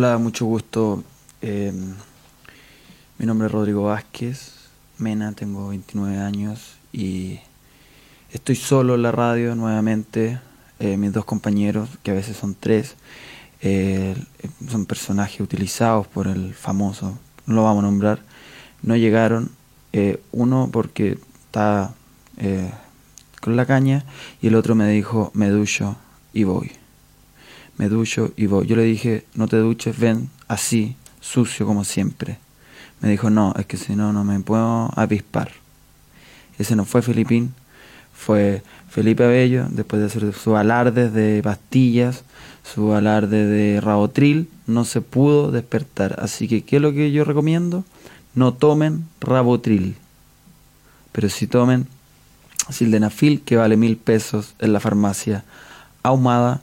Hola, mucho gusto. Eh, mi nombre es Rodrigo Vázquez, Mena, tengo 29 años y estoy solo en la radio nuevamente. Eh, mis dos compañeros, que a veces son tres, eh, son personajes utilizados por el famoso, no lo vamos a nombrar, no llegaron. uno porque está con la caña y el otro me dijo, me y voy me ducho y voy. Yo le dije, no te duches, ven así, sucio como siempre. Me dijo, no, es que si no, no me puedo avispar. Ese no fue Filipín, fue Felipe Abello, después de hacer su alarde de pastillas, su alarde de rabotril, no se pudo despertar. Así que, ¿qué es lo que yo recomiendo? No tomen rabotril, pero si tomen sildenafil, que vale mil pesos en la farmacia ahumada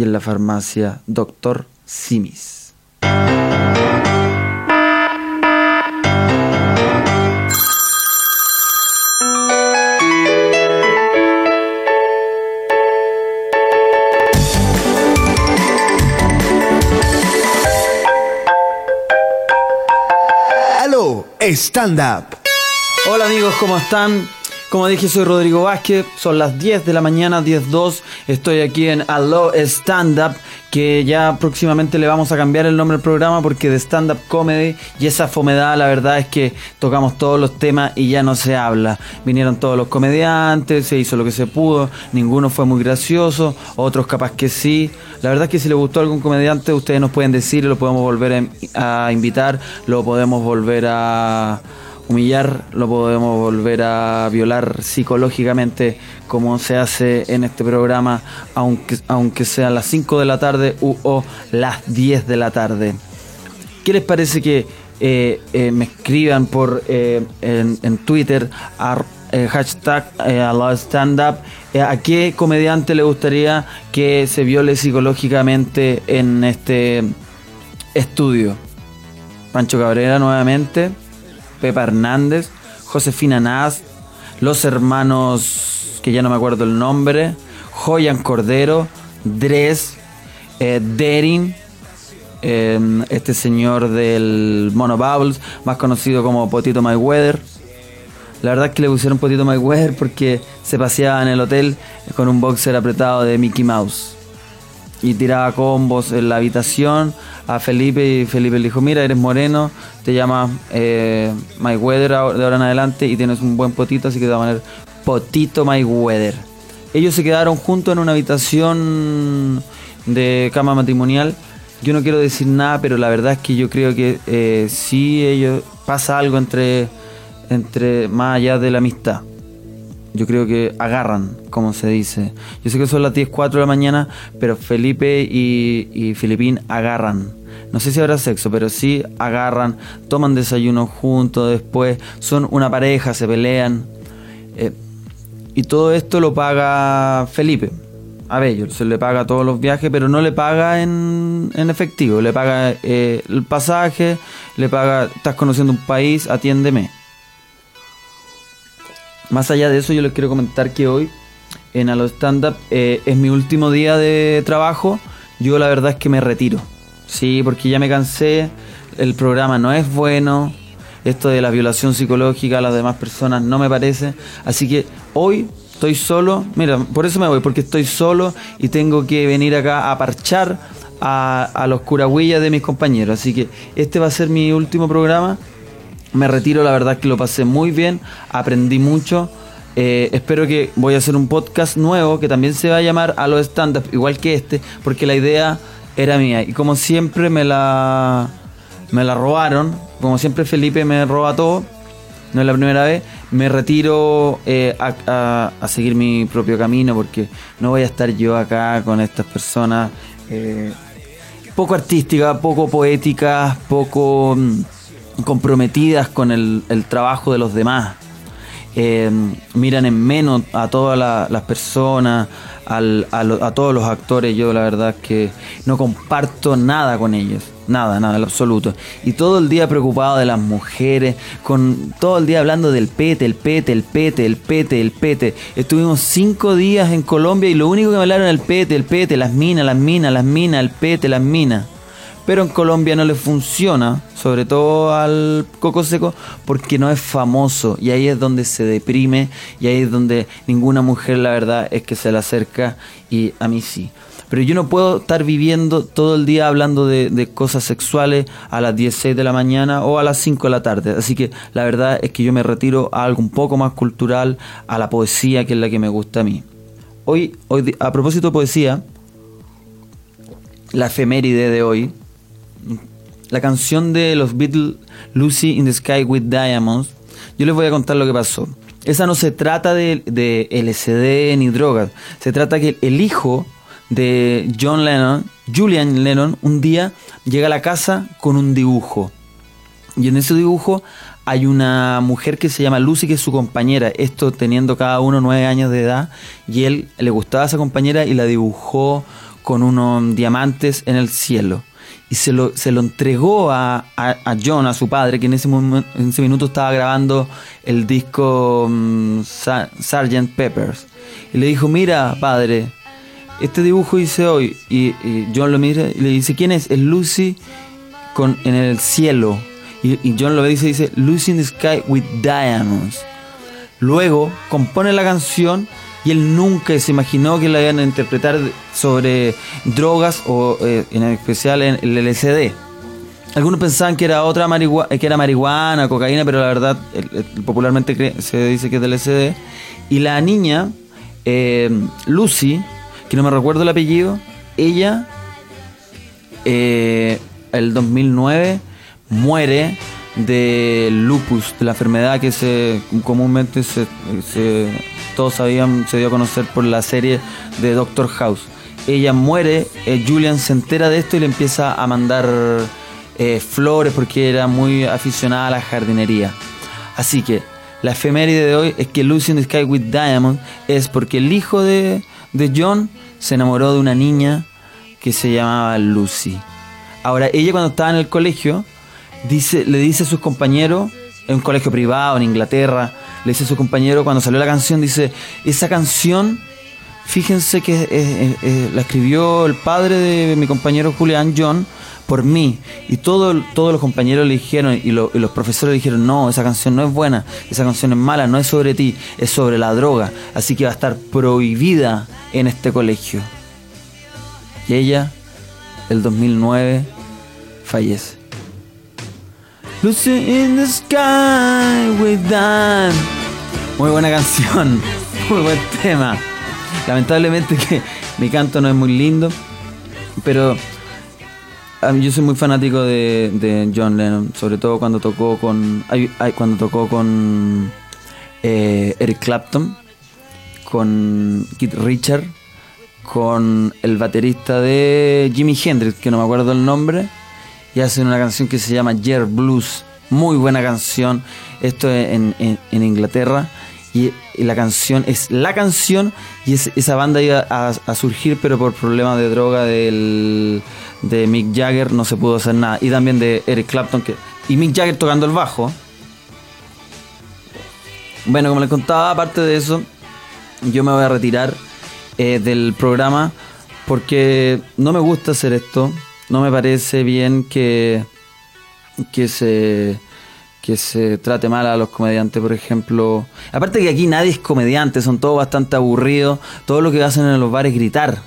y en la farmacia Doctor Simis. Stand up. Hola amigos, ¿cómo están? Como dije, soy Rodrigo Vázquez, son las 10 de la mañana, 10.2, estoy aquí en Allo Stand Up, que ya próximamente le vamos a cambiar el nombre del programa porque de Stand Up Comedy y esa fomedad, la verdad es que tocamos todos los temas y ya no se habla. Vinieron todos los comediantes, se hizo lo que se pudo, ninguno fue muy gracioso, otros capaz que sí. La verdad es que si le gustó algún comediante, ustedes nos pueden decir, lo podemos volver a invitar, lo podemos volver a humillar, lo podemos volver a violar psicológicamente como se hace en este programa, aunque, aunque sean las 5 de la tarde u, o las 10 de la tarde. ¿Qué les parece que eh, eh, me escriban por eh, en, Twitter a, hashtag a stand up a qué comediante le gustaría que se viole psicológicamente en este estudio? Pancho Cabrera nuevamente. Pepa Hernández, Josefina Naz, los hermanos, que ya no me acuerdo el nombre, Joyan Cordero, Dres, eh, Derin, em, este señor del Mono Bubbles, más conocido como Potito Mayweather. La verdad es que le pusieron Potito Mayweather porque se paseaba en el hotel con un boxer apretado de Mickey Mouse y tiraba combos en la habitación a Felipe y Felipe le dijo, mira, eres moreno, te llamas eh, Weather de ahora en adelante y tienes un buen potito, así que te va a poner Potito Weather. Ellos se quedaron juntos en una habitación de cama matrimonial. Yo no quiero decir nada, pero la verdad es que yo creo que eh, sí ellos pasa algo entre, entre más allá de la amistad yo creo que agarran, como se dice. Yo sé que son las 10, 4 de la mañana, pero Felipe y, Filipín agarran. No sé si habrá sexo, pero sí agarran, toman desayuno juntos, después son una pareja, se pelean. Eh, y todo esto lo paga Felipe. A ver, se le paga todos los viajes, pero no le paga en, en efectivo. Le paga eh, el pasaje, le paga, estás conociendo un país, atiéndeme. Más allá de eso, yo les quiero comentar que hoy en Alo Stand Up eh, es mi último día de trabajo. Yo la verdad es que me retiro. Sí, porque ya me cansé. El programa no es bueno. Esto de la violación psicológica a las demás personas no me parece. Así que hoy estoy solo. Mira, por eso me voy, porque estoy solo y tengo que venir acá a parchar a, a los curahuillas de mis compañeros. Así que este va a ser mi último programa me retiro, la verdad que lo pasé muy bien, aprendí mucho. Eh, espero que voy a hacer un podcast nuevo que también se va a llamar a los stand-up, igual que este, porque la idea era mía. Y como siempre me la, me la robaron, como siempre Felipe me roba todo, no es la primera vez, me retiro eh, a, seguir mi propio camino porque no voy a estar yo acá con estas personas eh, poco artísticas, poco poéticas, poco... Comprometidas con el, trabajo de los demás. Eh, miran en menos a todas las personas, a, todos los actores, yo la verdad que no comparto nada con ellos. Nada, nada, en absoluto. Y todo el día preocupado de las mujeres, con todo el día hablando del pete, el pete, el pete, el pete, el pete. Estuvimos cinco días en Colombia y lo único que me hablaron era el pete, el pete, las minas, las minas, las minas, el pete, las minas. Pero en Colombia no le funciona, sobre todo al coco seco, porque no es famoso. Y ahí es donde se deprime y ahí es donde ninguna mujer, la verdad, es que se le acerca y a mí sí. Pero yo no puedo estar viviendo todo el día hablando de, cosas sexuales a las 16 de la mañana o a las 5 de la tarde. Así que la verdad es que yo me retiro a algo un poco más cultural, a la poesía, que es la que me gusta a mí. Hoy, hoy a propósito de poesía, la efeméride de hoy, la canción de los Beatles, Lucy in the Sky with Diamonds, yo les voy a contar lo que pasó. Esa no se trata de, de LSD ni drogas, se trata que el hijo de John Lennon, Julian Lennon, un día llega a la casa con un dibujo. Y en ese dibujo hay una mujer que se llama Lucy, que es su compañera. Esto teniendo cada uno nueve años de edad. Y él le gustaba a esa compañera y la dibujó con unos diamantes en el cielo. Y se lo, se lo entregó a, a- John, a su padre, que en ese, momen- en ese minuto estaba grabando el disco Sa- Sgt. Peppers. Y le dijo, mira, padre, este dibujo hice hoy. Y, John lo mira y le dice, ¿quién es? Es Lucy con, en el cielo. Y, y John lo ve y dice, Lucy in the sky with diamonds. Luego compone la canción y él nunca se imaginó que la iban a interpretar sobre drogas o eh, en especial en el LSD. Algunos pensaban que era otra marigua- que era marihuana, cocaína, pero la verdad popularmente se dice que es del LSD. Y la niña, eh, Lucy, que no me recuerdo el apellido, ella, eh, el 2009, muere de lupus, de la enfermedad que se comúnmente se- todos se dio a conocer por la serie de Doctor House. Ella muere, eh, Julian se entera de esto y le empieza a mandar eh, flores porque era muy aficionada a la jardinería. Así que la efeméride de hoy es que Lucy in the Sky with Diamond es porque el hijo de, de John se enamoró de una niña que se llamaba Lucy. Ahora, ella cuando estaba en el colegio, dice, le dice a sus compañeros, en un colegio privado en Inglaterra, le dice a su compañero cuando salió la canción, dice, esa canción, fíjense que eh, eh, eh, la escribió el padre de mi compañero Julian John por mí. Y todo, todos los compañeros le dijeron, y los profesores le dijeron, no, esa canción no es buena, esa canción es mala, no es sobre ti, es sobre la droga. Así que va a estar prohibida en este colegio. Y ella, el 2009, fallece. Lucy in the sky with Dan. Muy buena canción, muy buen tema. Lamentablemente que mi canto no es muy lindo, pero mí yo soy muy fanático de, de John Lennon, sobre todo cuando tocó con cuando tocó con eh, Eric Clapton, con Keith Richard, con el baterista de Jimi Hendrix, que no me acuerdo el nombre, y hacen una canción que se llama Yer Blues, muy buena canción, esto es en, en- Inglaterra, y, la canción es la canción, y es- esa banda iba a, a surgir, pero por problemas de droga del, de Mick Jagger no se pudo hacer nada, y también de Eric Clapton, que, y Mick Jagger tocando el bajo. Bueno, como les contaba, aparte de eso, yo me voy a retirar eh, del programa porque no me gusta hacer esto. No me parece bien que, que se que se trate mal a los comediantes, por ejemplo. Aparte que aquí nadie es comediante, son todos bastante aburridos. Todo lo que hacen en los bares es gritar.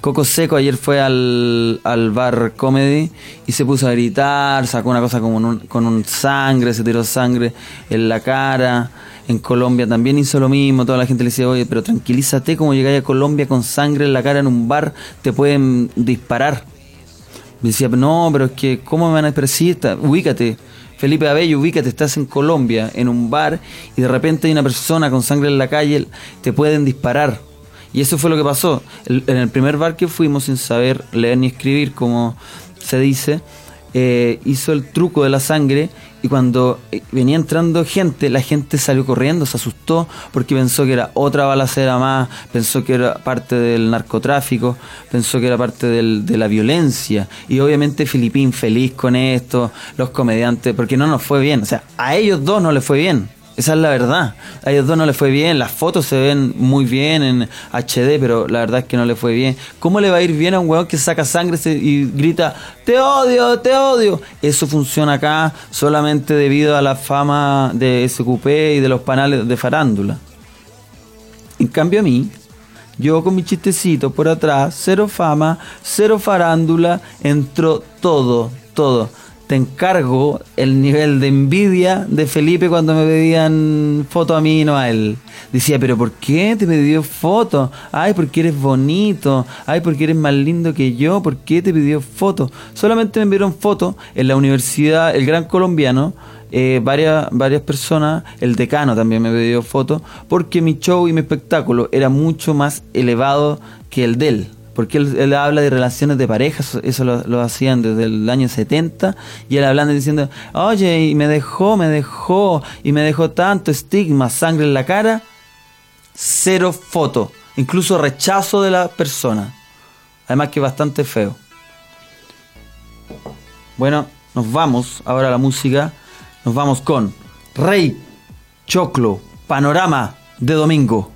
Coco Seco ayer fue al, al bar comedy y se puso a gritar, sacó una cosa como un- con un sangre, se tiró sangre en la cara. En Colombia también hizo lo mismo, toda la gente le decía, oye, pero tranquilízate, como llegáis a Colombia con sangre en la cara en un bar, te pueden disparar. Me decía, no, pero es que, ¿cómo me van a expresar? Ubícate, Felipe Abello, ubícate, estás en Colombia, en un bar, y de repente hay una persona con sangre en la calle, te pueden disparar. Y eso fue lo que pasó. En el primer bar que fuimos, sin saber leer ni escribir, como se dice, eh, hizo el truco de la sangre y cuando eh, venía entrando gente, la gente salió corriendo, se asustó porque pensó que era otra balacera más, pensó que era parte del narcotráfico, pensó que era parte del, de la violencia. Y obviamente Filipín feliz con esto, los comediantes, porque no nos fue bien. O sea, a ellos dos no les fue bien. Esa es la verdad. A ellos dos no les fue bien. Las fotos se ven muy bien en HD, pero la verdad es que no le fue bien. ¿Cómo le va a ir bien a un weón que saca sangre y grita, te odio, te odio? Eso funciona acá solamente debido a la fama de SQP y de los panales de farándula. En cambio a mí, yo con mi chistecito por atrás, cero fama, cero farándula, entró todo, todo te encargo el nivel de envidia de Felipe cuando me pedían foto a mí y no a él. Decía, pero ¿por qué te pidió foto? Ay, porque eres bonito. Ay, porque eres más lindo que yo. ¿Por qué te pidió foto? Solamente me pidieron foto en la universidad, el Gran Colombiano. Eh, varias, varias personas, el decano también me pidió foto, porque mi show y mi espectáculo era mucho más elevado que el de él porque él, habla de relaciones de pareja, eso lo, hacían desde el año 70, y él hablando diciendo, oye, y me dejó, me dejó, y me dejó tanto estigma, sangre en la cara, cero foto, incluso rechazo de la persona, además que bastante feo. Bueno, nos vamos ahora a la música, nos vamos con Rey Choclo, Panorama de Domingo.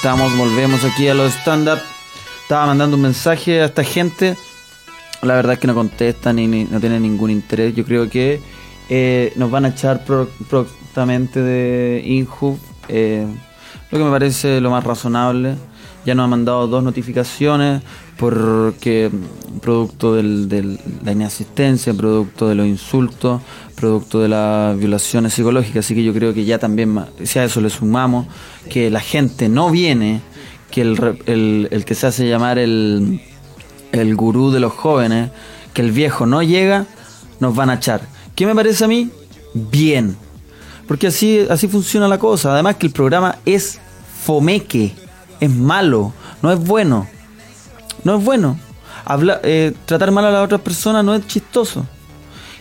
Estamos, volvemos aquí a los stand-up. Estaba mandando un mensaje a esta gente. La verdad es que no contestan y no tienen ningún interés. Yo creo que eh, nos van a echar prontamente de Inhub. Eh, lo que me parece lo más razonable. Ya nos han mandado dos notificaciones porque producto de la inasistencia, producto de los insultos, producto de las violaciones psicológicas, así que yo creo que ya también, si a eso le sumamos, que la gente no viene, que el, el, el que se hace llamar el, el gurú de los jóvenes, que el viejo no llega, nos van a echar. ¿Qué me parece a mí? Bien. Porque así, así funciona la cosa. Además que el programa es fomeque, es malo, no es bueno. No es bueno. Habla, eh, tratar mal a las otras personas no es chistoso.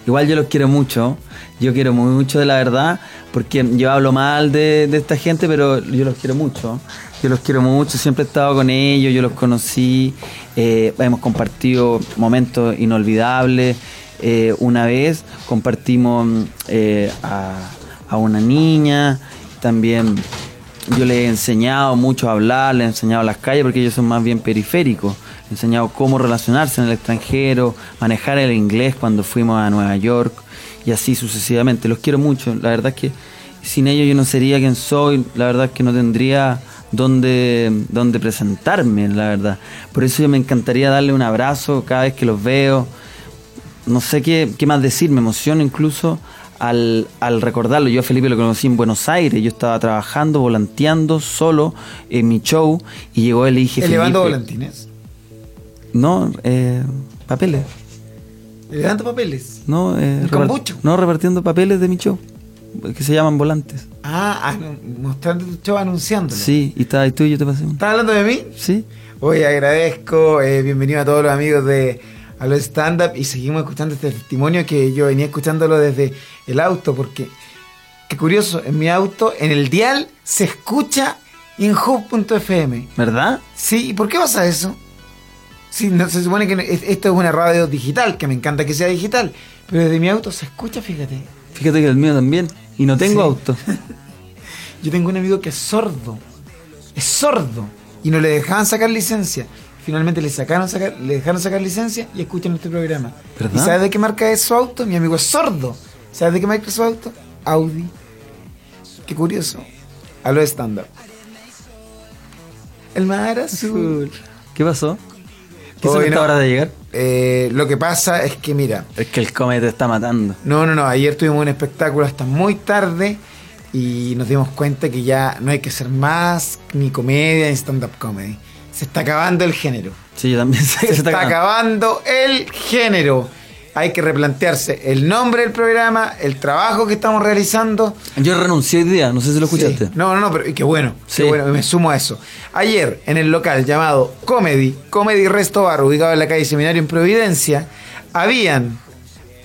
Igual yo los quiero mucho. Yo quiero muy mucho de la verdad. Porque yo hablo mal de, esta gente, pero yo los quiero mucho. Yo los quiero mucho. Siempre he estado con ellos. Yo los conocí. eh, hemos compartido momentos inolvidables. Eh, una vez compartimos eh, a, a una niña. También yo les he enseñado mucho a hablar, les he enseñado las calles porque ellos son más bien periféricos. Les he enseñado cómo relacionarse en el extranjero, manejar el inglés cuando fuimos a Nueva York y así sucesivamente. Los quiero mucho. La verdad es que sin ellos yo no sería quien soy. La verdad es que no tendría dónde, dónde presentarme, la verdad. Por eso yo me encantaría darle un abrazo cada vez que los veo no sé qué, qué más decir, me emociono incluso al, al recordarlo. Yo a Felipe lo conocí en Buenos Aires, yo estaba trabajando, volanteando solo en mi show y llegó él y dije... Elevando Felipe, volantines. No, eh, papeles. Elevando papeles. No, eh, repart- no, repartiendo papeles de mi show, que se llaman volantes. Ah, ah, mostrando tu show anunciándolo. Sí, y estaba ahí tú y yo te pasé. ¿Estás hablando de mí? Sí, Hoy agradezco, eh, bienvenido a todos los amigos de a los stand up y seguimos escuchando este testimonio que yo venía escuchándolo desde el auto porque qué curioso, en mi auto en el dial se escucha inhub.fm. ¿verdad? Sí, ¿y por qué pasa eso? Sí, no, se supone que no- es- esto es una radio digital, que me encanta que sea digital, pero desde mi auto se escucha, fíjate. Fíjate que el mío también. Y no tengo Sí. auto. Yo tengo un amigo que es sordo. Es sordo. Y no le dejaban sacar licencia. Finalmente le sacaron sacar, le dejaron sacar licencia y escuchan este programa. ¿Y sabes de qué marca es su auto? Mi amigo es sordo. ¿Sabes de qué marca es su auto? Audi. Qué curioso. A lo stand-up. El mar azul. ¿Qué pasó? ¿Qué no. hora de llegar? Eh, lo que pasa es que, mira, Es que el come te está matando. No, no, no. Ayer tuvimos un espectáculo hasta muy tarde y nos dimos cuenta que ya no hay que hacer más ni comedia ni stand-up comedy. Se está acabando el género. Sí, yo también sé que Se, está acabando el género. Hay que replantearse el nombre del programa, el trabajo que estamos realizando. Yo renuncié hoy día, no sé si lo escuchaste. Sí. No, no, no, pero y qué bueno, Sí. qué bueno, me sumo a eso. Ayer, en el local llamado Comedy, Comedy Resto Bar, ubicado en la calle Seminario en Providencia, habían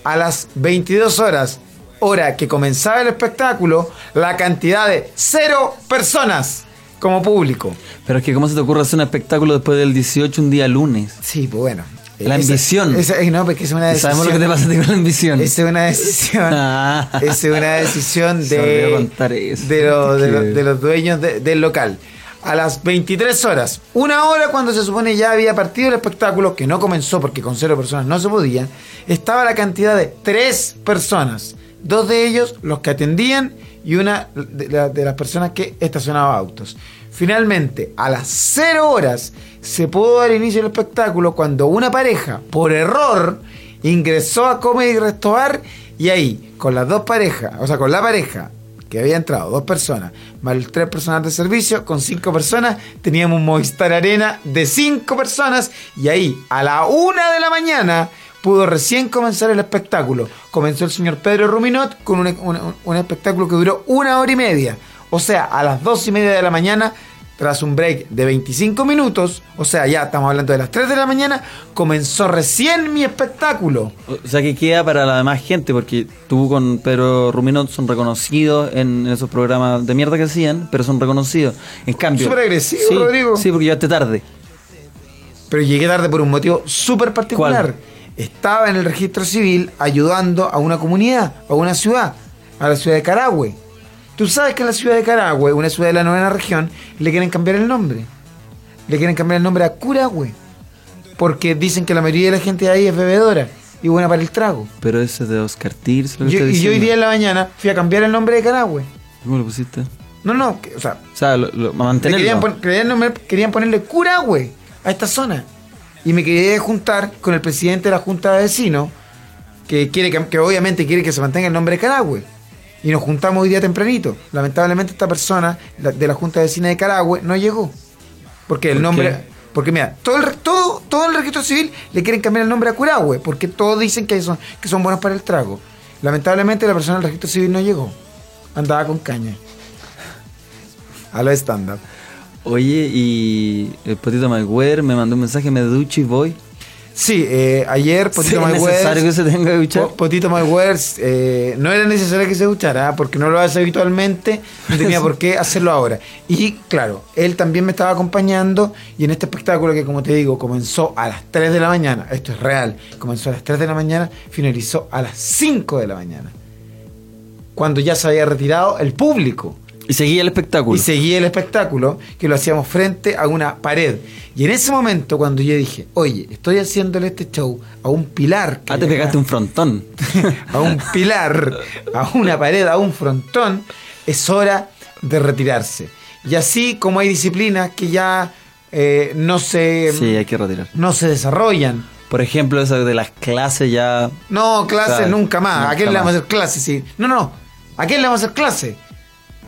a las 22 horas, hora que comenzaba el espectáculo, la cantidad de cero personas como público. Pero es que ¿cómo se te ocurre hacer un espectáculo después del 18 un día lunes? Sí, pues bueno. La ambición. esa- no, porque es una Y decisión. Sabemos lo que te pasa a ti con la ambición. Esa es una decisión. Ah. Esa es una decisión de, de, lo- de lo- de los dueños de- del local. A las 23 horas, una hora cuando se supone ya había partido el espectáculo, que no comenzó porque con cero personas no se podía, estaba la cantidad de tres personas. Dos de ellos los que atendían y una de, la- de las personas que estacionaba autos. Finalmente, a las cero horas, se pudo dar inicio al espectáculo cuando una pareja, por error, ingresó a Comedy Resto Bar y ahí, con las dos parejas, o sea, con la pareja que había entrado, dos personas, más tres personas de servicio, con cinco personas, teníamos un Movistar Arena de cinco personas y ahí, a la una de la mañana, pudo recién comenzar el espectáculo. Comenzó el señor Pedro Ruminot con un, un- un espectáculo que duró una hora y media. O sea, a las dos y media de la mañana, tras un break de 25 minutos, o sea, ya estamos hablando de las 3 de la mañana, comenzó recién mi espectáculo. O sea que queda para la demás gente, porque tú con Pedro Ruminot son reconocidos en esos programas de mierda que hacían, pero son reconocidos. En cambio. Súper agresivo, sí, Rodrigo. Sí, porque llegaste tarde. Pero llegué tarde por un motivo súper particular. Estaba en el registro civil ayudando a una comunidad, a una ciudad, a la ciudad de Carahue. Tú sabes que en la ciudad de Carahue, una ciudad de la novena región, le quieren cambiar el nombre. Le quieren cambiar el nombre a Curahue. Porque dicen que la mayoría de la gente de ahí es bebedora y buena para el trago. Pero ese es de Oscar Tirs, lo que Yo- y yo hoy día en la mañana fui a cambiar el nombre de Carahue. ¿Cómo lo pusiste? No, no, que- o sea, O sea, lo, lo- mantenerlo. querían, pon- querían nombre- querían ponerle Curahue a esta zona. Y me quería juntar con el presidente de la Junta de Vecinos que quiere que, que obviamente quiere que se mantenga el nombre de Carahue. Y nos juntamos hoy día tempranito. Lamentablemente esta persona la- de la Junta de Vecina de Carahue no llegó. Porque el ¿Por nombre... qué? Porque mira, todo el, todo, todo el registro civil le quieren cambiar el nombre a Curahue, porque todos dicen que son, que son buenos para el trago. Lamentablemente la persona del registro civil no llegó. Andaba con caña. A lo stand-up. Oye, y el Potito Mayweather me mandó un mensaje, me ducho y voy. Sí, eh, ayer Potito ¿Es Mayweather- necesario que se tenga que duchar? Po- Potito eh, no era necesario que se duchara porque no lo hace habitualmente, no tenía por qué hacerlo ahora. Y claro, él también me estaba acompañando y en este espectáculo que como te digo comenzó a las 3 de la mañana, esto es real, comenzó a las 3 de la mañana, finalizó a las 5 de la mañana, cuando ya se había retirado el público. Y seguía el espectáculo. Y seguía el espectáculo que lo hacíamos frente a una pared. Y en ese momento, cuando yo dije, oye, estoy haciéndole este show a un pilar. que ah, te acá, pegaste un frontón. a un pilar, a una pared, a un frontón, es hora de retirarse. Y así como hay disciplinas que ya eh, no se sí, hay que retirar. no se desarrollan. Por ejemplo, eso de las clases ya... No, clases nunca más. nunca ¿A quién le vamos a hacer clases? Sí. No, no. ¿A quién le vamos a hacer clase?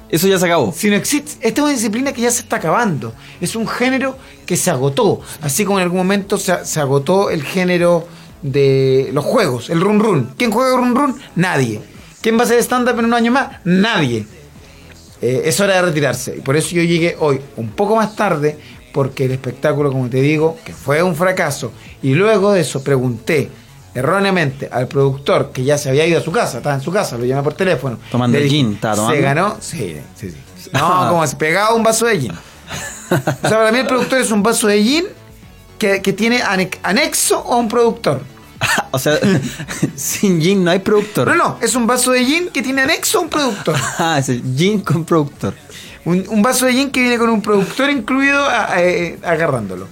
Eso ya se acabó. Si no existe, esta es una disciplina que ya se está acabando. Es un género que se agotó. Así como en algún momento se, se agotó el género de los juegos, el run run. ¿Quién juega run run? Nadie. ¿Quién va a hacer stand-up en un año más? Nadie. Eh, es hora de retirarse. Y por eso yo llegué hoy un poco más tarde, porque el espectáculo, como te digo, que fue un fracaso. Y luego de eso pregunté erróneamente al productor que ya se había ido a su casa, estaba en su casa, lo llamé por teléfono. Tomando el gin, ¿estaba tomando? Se ganó, sí, sí, sí. No, como se pegaba un vaso de gin. O sea, para mí el productor es un vaso de gin que, que tiene ane- anexo a un productor. o sea, sin Jin no hay productor. No, no, es un vaso de gin que tiene anexo a un productor. Ah, es el Jin con productor. Un, un vaso de gin que viene con un productor incluido a- a- eh, agarrándolo.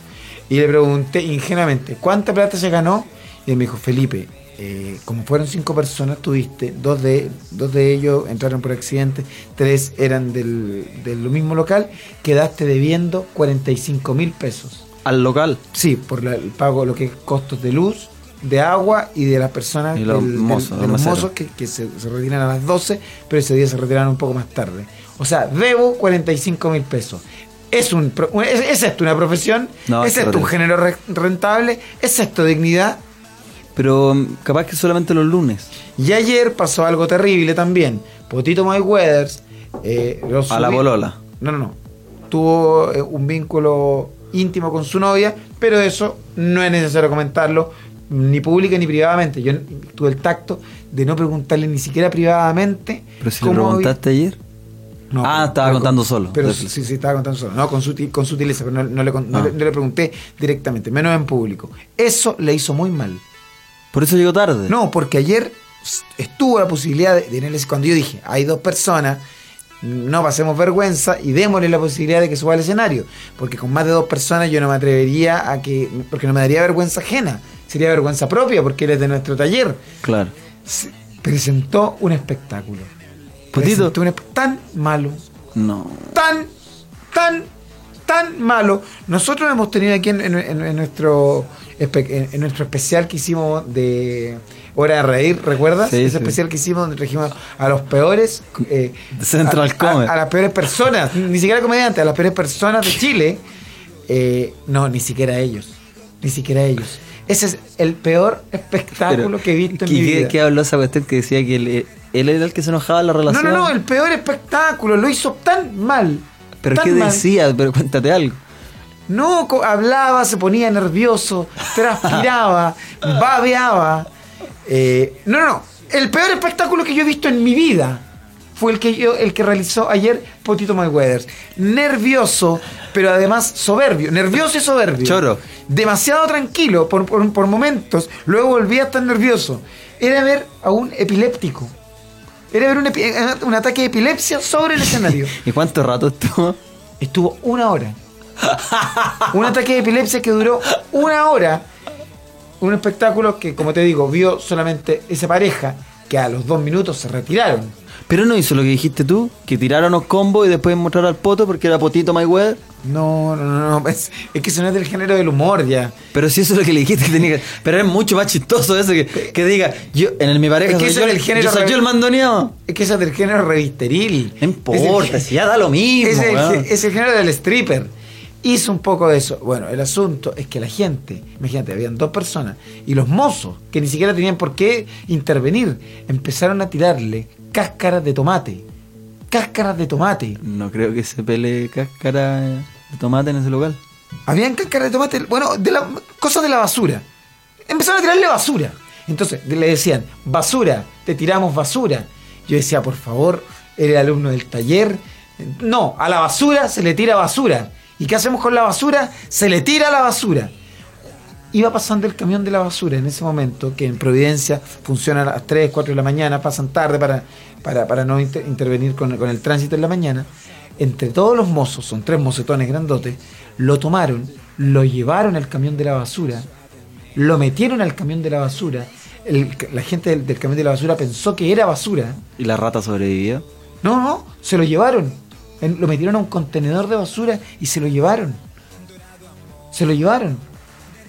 Y le pregunté ingenuamente, ¿cuánta plata se ganó? Y él me dijo, Felipe, eh, como fueron cinco personas, tuviste, dos de, dos de ellos entraron por accidente, tres eran del, del mismo local, quedaste debiendo 45 mil pesos. Al local. Sí, por la- el pago, lo que es costos de luz, de agua y de las personas, del- del- de los mozos que, que se, se retiran a las 12, pero ese día se retiraron un poco más tarde. O sea, debo 45 mil pesos. ¿Es, un, ¿Es, es esto una profesión? No, ¿Es esto un género re- rentable? ¿Es esto dignidad? Pero mm, capaz que solamente los lunes. Y ayer pasó algo terrible también. Potito My Weathers. eh, A la bolola. No, no, no. Tuvo eh, un vínculo íntimo con su novia, pero eso no es necesario comentarlo, ni pública ni privadamente. Yo tuve el tacto de no preguntarle ni siquiera privadamente. Pero si le cómo preguntaste ayer. no, Ah, estaba pero contando con- solo. Pero sí, sí, estaba contando solo. No, con, sutil- con sutileza, pero no, no le, Ah. le- no le pregunté directamente, menos en público. Eso le hizo muy mal. Por eso llegó tarde. No, porque ayer estuvo la posibilidad de, de en el- cuando yo dije, hay dos personas, no pasemos vergüenza y démosle la posibilidad de que suba al escenario. Porque con más de dos personas yo no me atrevería a que, porque no me daría vergüenza ajena, sería vergüenza propia porque eres de nuestro taller. Claro. Se- presentó un espectáculo. Potito. Presentó un esp- tan malo, No. tan, tan, tan malo. Nosotros hemos tenido aquí en, en- en- en nuestro, en, en nuestro especial que hicimos de Hora de Reír, ¿recuerdas? Sí, Ese sí. especial que hicimos donde trajimos a los peores... eh, Central a- a- Comedy. A, las peores personas, ni siquiera comediantes, a las peores personas de Chile. Eh, no, ni siquiera ellos. Ni siquiera ellos. Ese es el peor espectáculo que he visto en ¿qué- mi vida. qué habló esa cuestión que decía que él, él era el que se enojaba en la No, relación? no, no, el peor espectáculo. Lo hizo tan mal. ¿Pero tan qué mal. decía? Pero cuéntate algo. No, hablaba, se ponía nervioso, transpiraba, babeaba. Eh, no, no, no. El peor espectáculo que yo he visto en mi vida fue el que yo, el que realizó ayer Potito Mayweather. Nervioso, pero además soberbio. Nervioso y soberbio. Choro. Demasiado tranquilo por, por- por momentos. Luego volvía a estar nervioso. Era ver a un epiléptico. Era ver un, epi- un ataque de epilepsia sobre el escenario. ¿Y cuánto rato estuvo? Estuvo una hora. Un ataque de epilepsia que duró una hora. Un espectáculo que, como te digo, vio solamente esa pareja que a los dos minutos se retiraron. Pero no hizo lo que dijiste tú, que tiraron los combos y después mostraron al poto porque era potito Mayweather. No, no, no, no, es, es que eso no es del género del humor ya. Pero si eso es lo que le dijiste que tenía que... Pero es mucho más chistoso eso que, que diga, yo, en el mi pareja Es que soy eso yo, es del género yo soy yo el mandoneado. Es que eso es del género revisteril. No importa, el- si ya da lo mismo. El, es el género del stripper. Hizo un poco de eso. Bueno, el asunto es que la gente, imagínate, habían dos personas y los mozos, que ni siquiera tenían por qué intervenir, empezaron a tirarle cáscaras de tomate. Cáscaras de tomate. No creo que se pele cáscara de tomate en ese local. Habían cáscaras de tomate, bueno, de la, cosas de la basura. Empezaron a tirarle basura. Entonces le decían, basura, te tiramos basura. Yo decía, por favor, eres alumno del taller. No, a la basura se le tira basura. ¿Y qué hacemos con la basura? Se le tira la basura. Iba pasando el camión de la basura en ese momento, que en Providencia funciona a las 3, 4 de la mañana, pasan tarde para, para, para no inter- intervenir con, con el tránsito en la mañana. Entre todos los mozos, son tres mocetones grandotes, lo tomaron, lo llevaron al camión de la basura, lo metieron al camión de la basura. el- la gente del, del camión de la basura pensó que era basura. Y la rata sobrevivió. No, no, se lo llevaron. En- Lo metieron a un contenedor de basura y se lo llevaron. Se lo llevaron.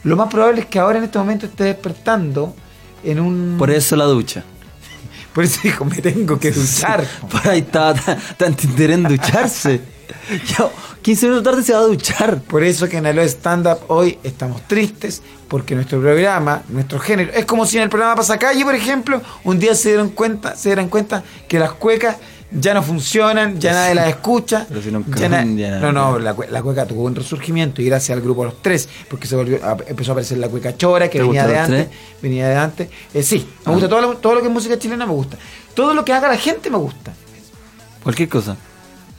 Lo más probable es que ahora en este momento esté despertando en un... Por eso la ducha. Por eso dijo, me tengo que duchar. Por ahí estaba tan, interés en ducharse. Yo, 15 minutos tarde se va a duchar. Por eso que en Alo Stand Up hoy estamos tristes, porque nuestro programa, nuestro género, es como si en el programa Pasacalle, por ejemplo, un día se dieron cuenta, se dieron cuenta que las cuecas ya no funcionan, ya nadie las escucha. Pero si nunca- ya na- no, no, la, la cueca tuvo un resurgimiento y gracias al grupo Los Tres, porque se volvió, a- empezó a aparecer la cueca chora, que ¿Te venía de antes, venía de antes. Eh, sí, me gusta todo lo, todo lo que es música chilena, me gusta. Todo lo que haga la gente me gusta. Cualquier cosa.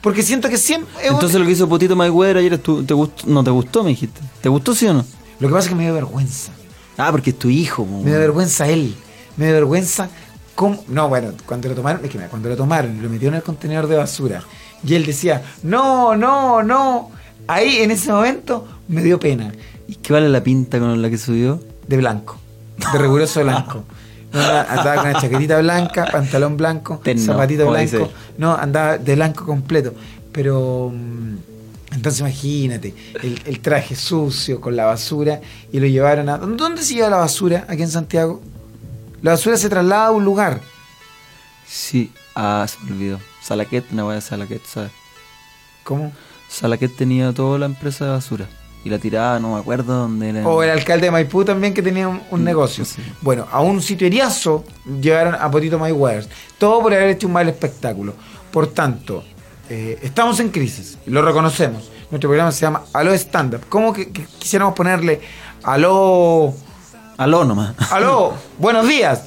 Porque siento que siempre... un- Entonces lo que hizo Potito Mayweather ayer, ¿tú- te gustó? no te gustó, me dijiste. ¿Te gustó sí o no? Lo que pasa es que me dio vergüenza. Ah, porque es tu hijo. Me da weón. vergüenza él. Me da vergüenza cómo. No, bueno, cuando lo tomaron, es que cuando lo tomaron y lo metieron en el contenedor de basura. Y él decía, no, no, no. Ahí en ese momento me dio pena. ¿Y qué vale la pinta con la que subió? De blanco. De riguroso blanco. No, andaba con una chaquetita blanca, pantalón blanco, zapatito blanco. No, andaba de blanco completo. Pero. mm, Entonces imagínate, el, el traje sucio con la basura y lo llevaron a... ¿Dónde se lleva la basura aquí en Santiago? La basura se traslada a un lugar. Sí, ah, se me olvidó. Salaquet, una wea de Salaquet, ¿sabes? ¿Cómo? Salaquet tenía toda la empresa de basura. Y la tiraba, no me acuerdo dónde era. O el alcalde de Maipú también que tenía un, un Mm, negocio. sí. Bueno, a un sitio heriazo llevaron a Potito Mayweather. Todo por haber hecho un mal espectáculo. Por tanto, eh, estamos en crisis, lo reconocemos. Nuestro programa se llama Aló Stand Up. ¿Cómo que, que quisiéramos ponerle Aló, Aló nomás. Aló, buenos días?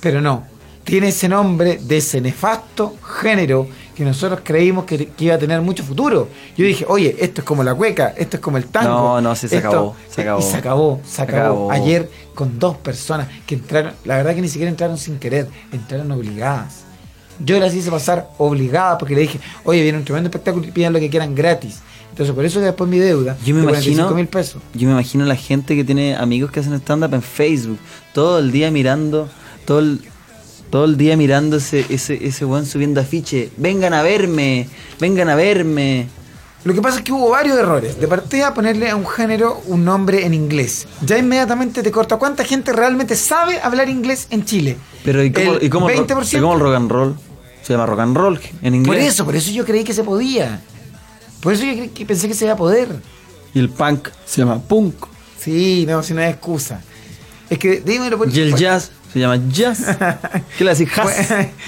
Pero no, tiene ese nombre de ese nefasto género que nosotros creímos que, que iba a tener mucho futuro. Yo dije, oye, esto es como la cueca, esto es como el tango. No, no, sí, se Esto- acabó, se acabó. Y se acabó, se acabó. Ayer con dos personas que entraron, la verdad que ni siquiera entraron sin querer, entraron obligadas. Yo las hice pasar obligadas porque le dije, oye, viene un tremendo espectáculo y pidan lo que quieran gratis. Entonces por eso que después mi deuda Yo me de imagino, mil pesos. yo me imagino la gente que tiene amigos que hacen stand-up en Facebook, todo el día mirando, todo el, todo el día mirando ese, ese, ese weón subiendo afiche, vengan a verme, vengan a verme. Lo que pasa es que hubo varios errores. De partida, ponerle a un género un nombre en inglés. Ya inmediatamente te corta. ¿Cuánta gente realmente sabe hablar inglés en Chile? Pero ¿y cómo, El y cómo el ro- 20%. y cómo el rock and roll? Se llama rock and roll en inglés. Por eso, por eso yo creí que se podía. Por eso yo que pensé que se iba a poder. Y el punk se llama punk. Sí, no, si no hay excusa. Es que, dímelo por Y el jazz se llama jazz. ¿Qué le decís? Jazz.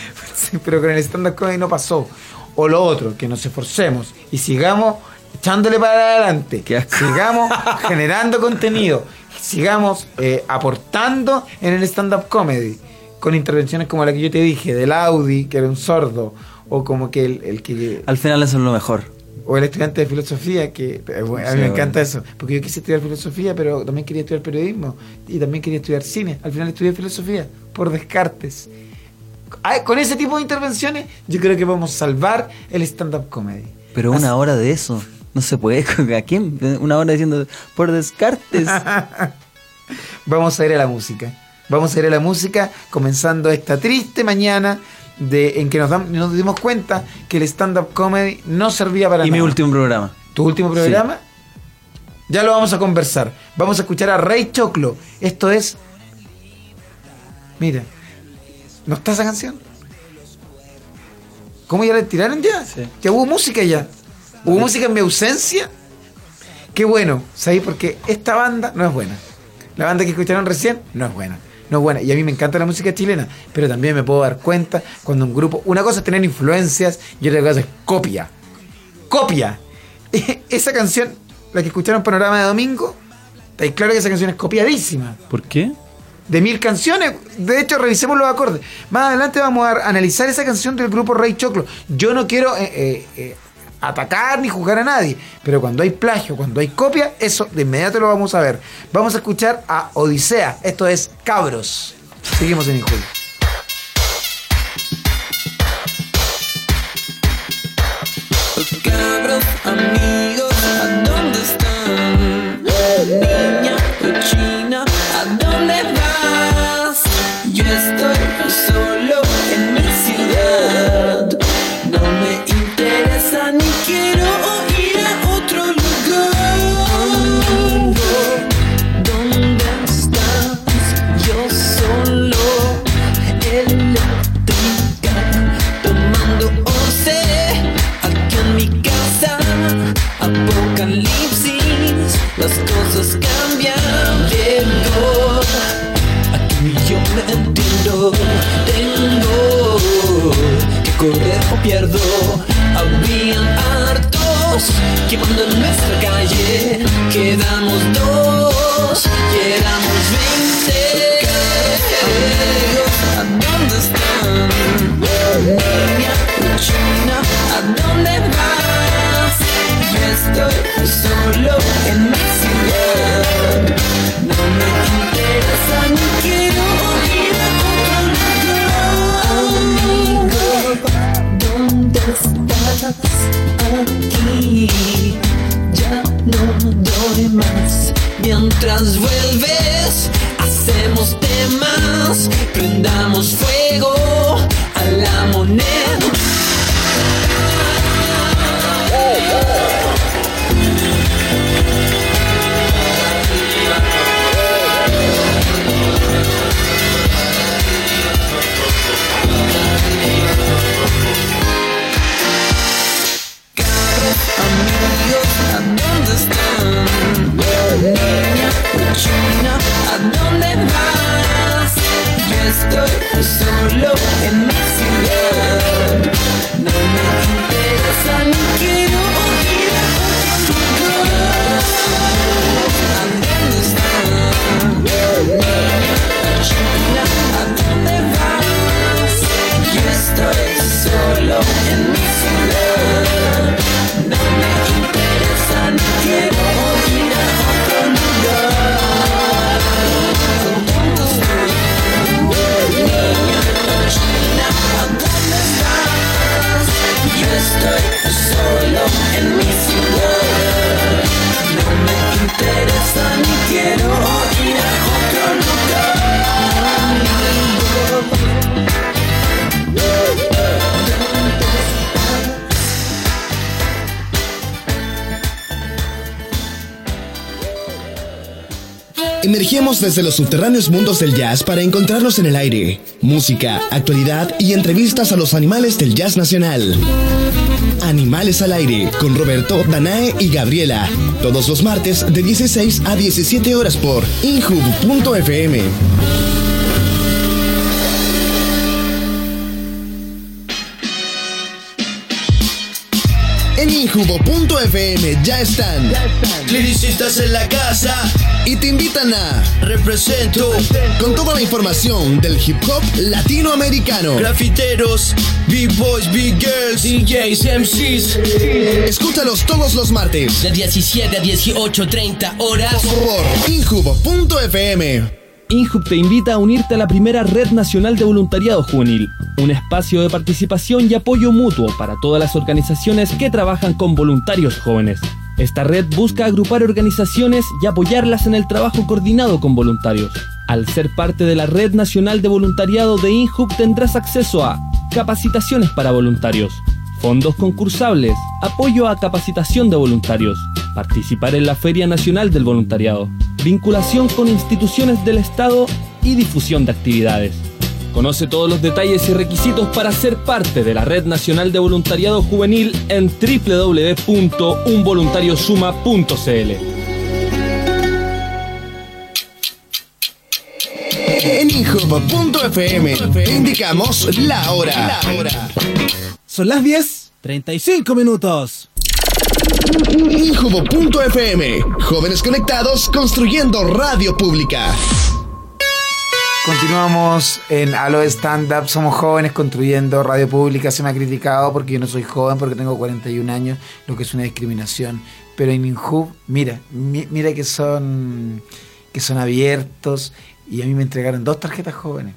Sí, pero con el stand-up comedy no pasó. O lo otro, que nos esforcemos y sigamos echándole para adelante. Sigamos generando contenido. Sigamos eh, aportando en el stand-up comedy. Con intervenciones como la que yo te dije, del Audi, que era un sordo. O como que el, el que. Al final eso es lo mejor. O el estudiante de filosofía, que eh, bueno, a mí Sí, me encanta eso. Porque yo quise estudiar filosofía, pero también quería estudiar periodismo. Y también quería estudiar cine. Al final estudié filosofía, por descartes. Ay, Con ese tipo de intervenciones, yo creo que vamos a salvar el stand-up comedy. Pero una hora de eso. No se puede. ¿A quién? Una hora diciendo por descartes. Vamos a ir a la música. Vamos a ir a la música comenzando esta triste mañana de, en que nos, dam- nos dimos cuenta que el stand-up comedy no servía para Y nada. mi último programa. ¿Tu último programa? Ya lo vamos a conversar. Vamos a escuchar a Rey Choclo. Esto es. Mira. ¿No está esa canción? ¿Cómo ya la tiraron ya? Sí. Ya hubo música ya. ¿Hubo música en mi ausencia? Qué bueno, ¿sabéis? Porque esta banda no es buena. La banda que escucharon recién no es buena. No es buena. Y a mí me encanta la música chilena, pero también me puedo dar cuenta cuando un grupo. Una cosa es tener influencias y otra cosa es copia. ¡Copia! Esa canción, la que escucharon Panorama de Domingo, está claro que esa canción es copiadísima. ¿Por qué? De mil canciones. De hecho, revisemos los acordes. Más adelante vamos a analizar esa canción del grupo Rey Choclo. Yo no quiero eh, eh, eh, atacar ni juzgar a nadie, pero cuando hay plagio, cuando hay copia, eso de inmediato lo vamos a ver. Vamos a escuchar a Odisea. Esto es Cabros. Seguimos en Injulio. Correr o pierdo. Habían hartos quemando en nuestra calle. Quedamos dos y éramos veinte. ¿a dónde están? Cochina, ¿a dónde vas? Estoy solo en mi ciudad. Aquí ya no doy más. Mientras vuelves, hacemos temas, prendamos fuego a la moneda. Cochina, ¿a dónde vas? Yo estoy solo en mi ciudad. No me interesa ni quiero a otro lugar. ¿A dónde? Niña cochina, ¿a dónde vas? Yo estoy solo en mi ciudad. Estoy solo en mi ciudad. No me interesa ni quiero Emergemos desde los subterráneos mundos del jazz para encontrarnos en el aire. Música, actualidad y entrevistas a los animales del jazz nacional. Animales al aire con Roberto, Danae y Gabriela. Todos los martes de 16 a 17 horas por inhub.fm. En injubo.fm ya están. Lyricistas en la casa, Y te invitan a represento con toda la información del hip hop latinoamericano. grafiteros, b-boys, b-girls, DJs, MCs. Escúchalos todos los martes De 17 a 18, 30 horas. por injubo.fm. INJUB te invita a unirte a la primera Red Nacional de Voluntariado Juvenil, un espacio de participación y apoyo mutuo para todas las organizaciones que trabajan con voluntarios jóvenes. Esta red busca agrupar organizaciones y apoyarlas en el trabajo coordinado con voluntarios. Al ser parte de la Red Nacional de Voluntariado de INJUB tendrás acceso a capacitaciones para voluntarios, fondos concursables, apoyo a capacitación de voluntarios, participar en la Feria Nacional del Voluntariado, vinculación con instituciones del Estado y difusión de actividades. Conoce todos los detalles y requisitos para ser parte de la Red Nacional de Voluntariado Juvenil en www.unvoluntariosuma.cl. En indicamos la hora. Son las 10, 35 minutos. Injubo.fm. Jóvenes conectados construyendo radio pública. Continuamos en Alo Stand Up. Somos jóvenes construyendo radio pública. Se me ha criticado porque yo no soy joven, porque tengo 41 años, lo que es una discriminación. Pero en Inhub, mira, mi- mira que son, que son abiertos. Y a mí me entregaron dos tarjetas jóvenes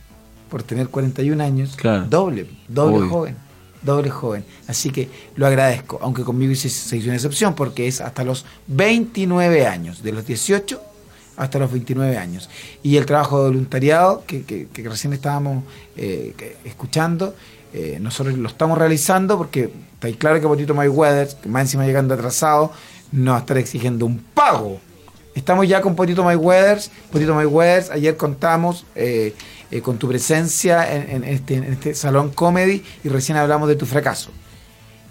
por tener 41 años. Claro. Doble, doble joven. Doble joven. Así que lo agradezco. Aunque conmigo se, hizo una excepción porque es hasta los 29 años. De los 18 hasta los 29 años. Y el trabajo de voluntariado que, recién estábamos eh, escuchando, eh, nosotros lo estamos realizando porque está claro que Potito My Weather, que más encima llegando atrasado, nos va a estar exigiendo un pago. Estamos ya con Potito My Weathers. Potito My Weathers, ayer contamos eh, eh, con tu presencia en, este, en este salón comedy y recién hablamos de tu fracaso.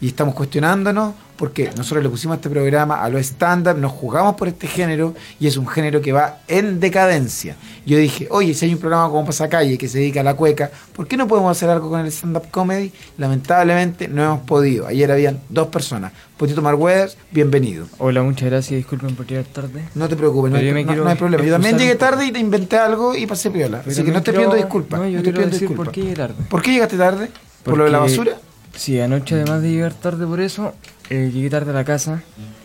Y estamos cuestionándonos porque nosotros le pusimos este programa a lo estándar, nos jugamos por este género y es un género que va en decadencia. Yo dije, oye, si hay un programa como Pasacalle que se dedica a la cueca, ¿por qué no podemos hacer algo con el stand-up comedy? Lamentablemente no hemos podido. Ayer habían dos personas. Potito Marweathers, bienvenido. Hola, muchas gracias. Disculpen por llegar tarde. No te preocupes, no, hay, no- no problema. Yo también llegué tarde y te inventé algo y pasé piola. Pero Así que no te pido disculpas. No, yo no te pido disculpas. por qué llegué tarde. ¿Por qué llegaste tarde? ¿Por lo de la basura? Sí, anoche además de llegar tarde por eso, eh, llegué tarde a la casa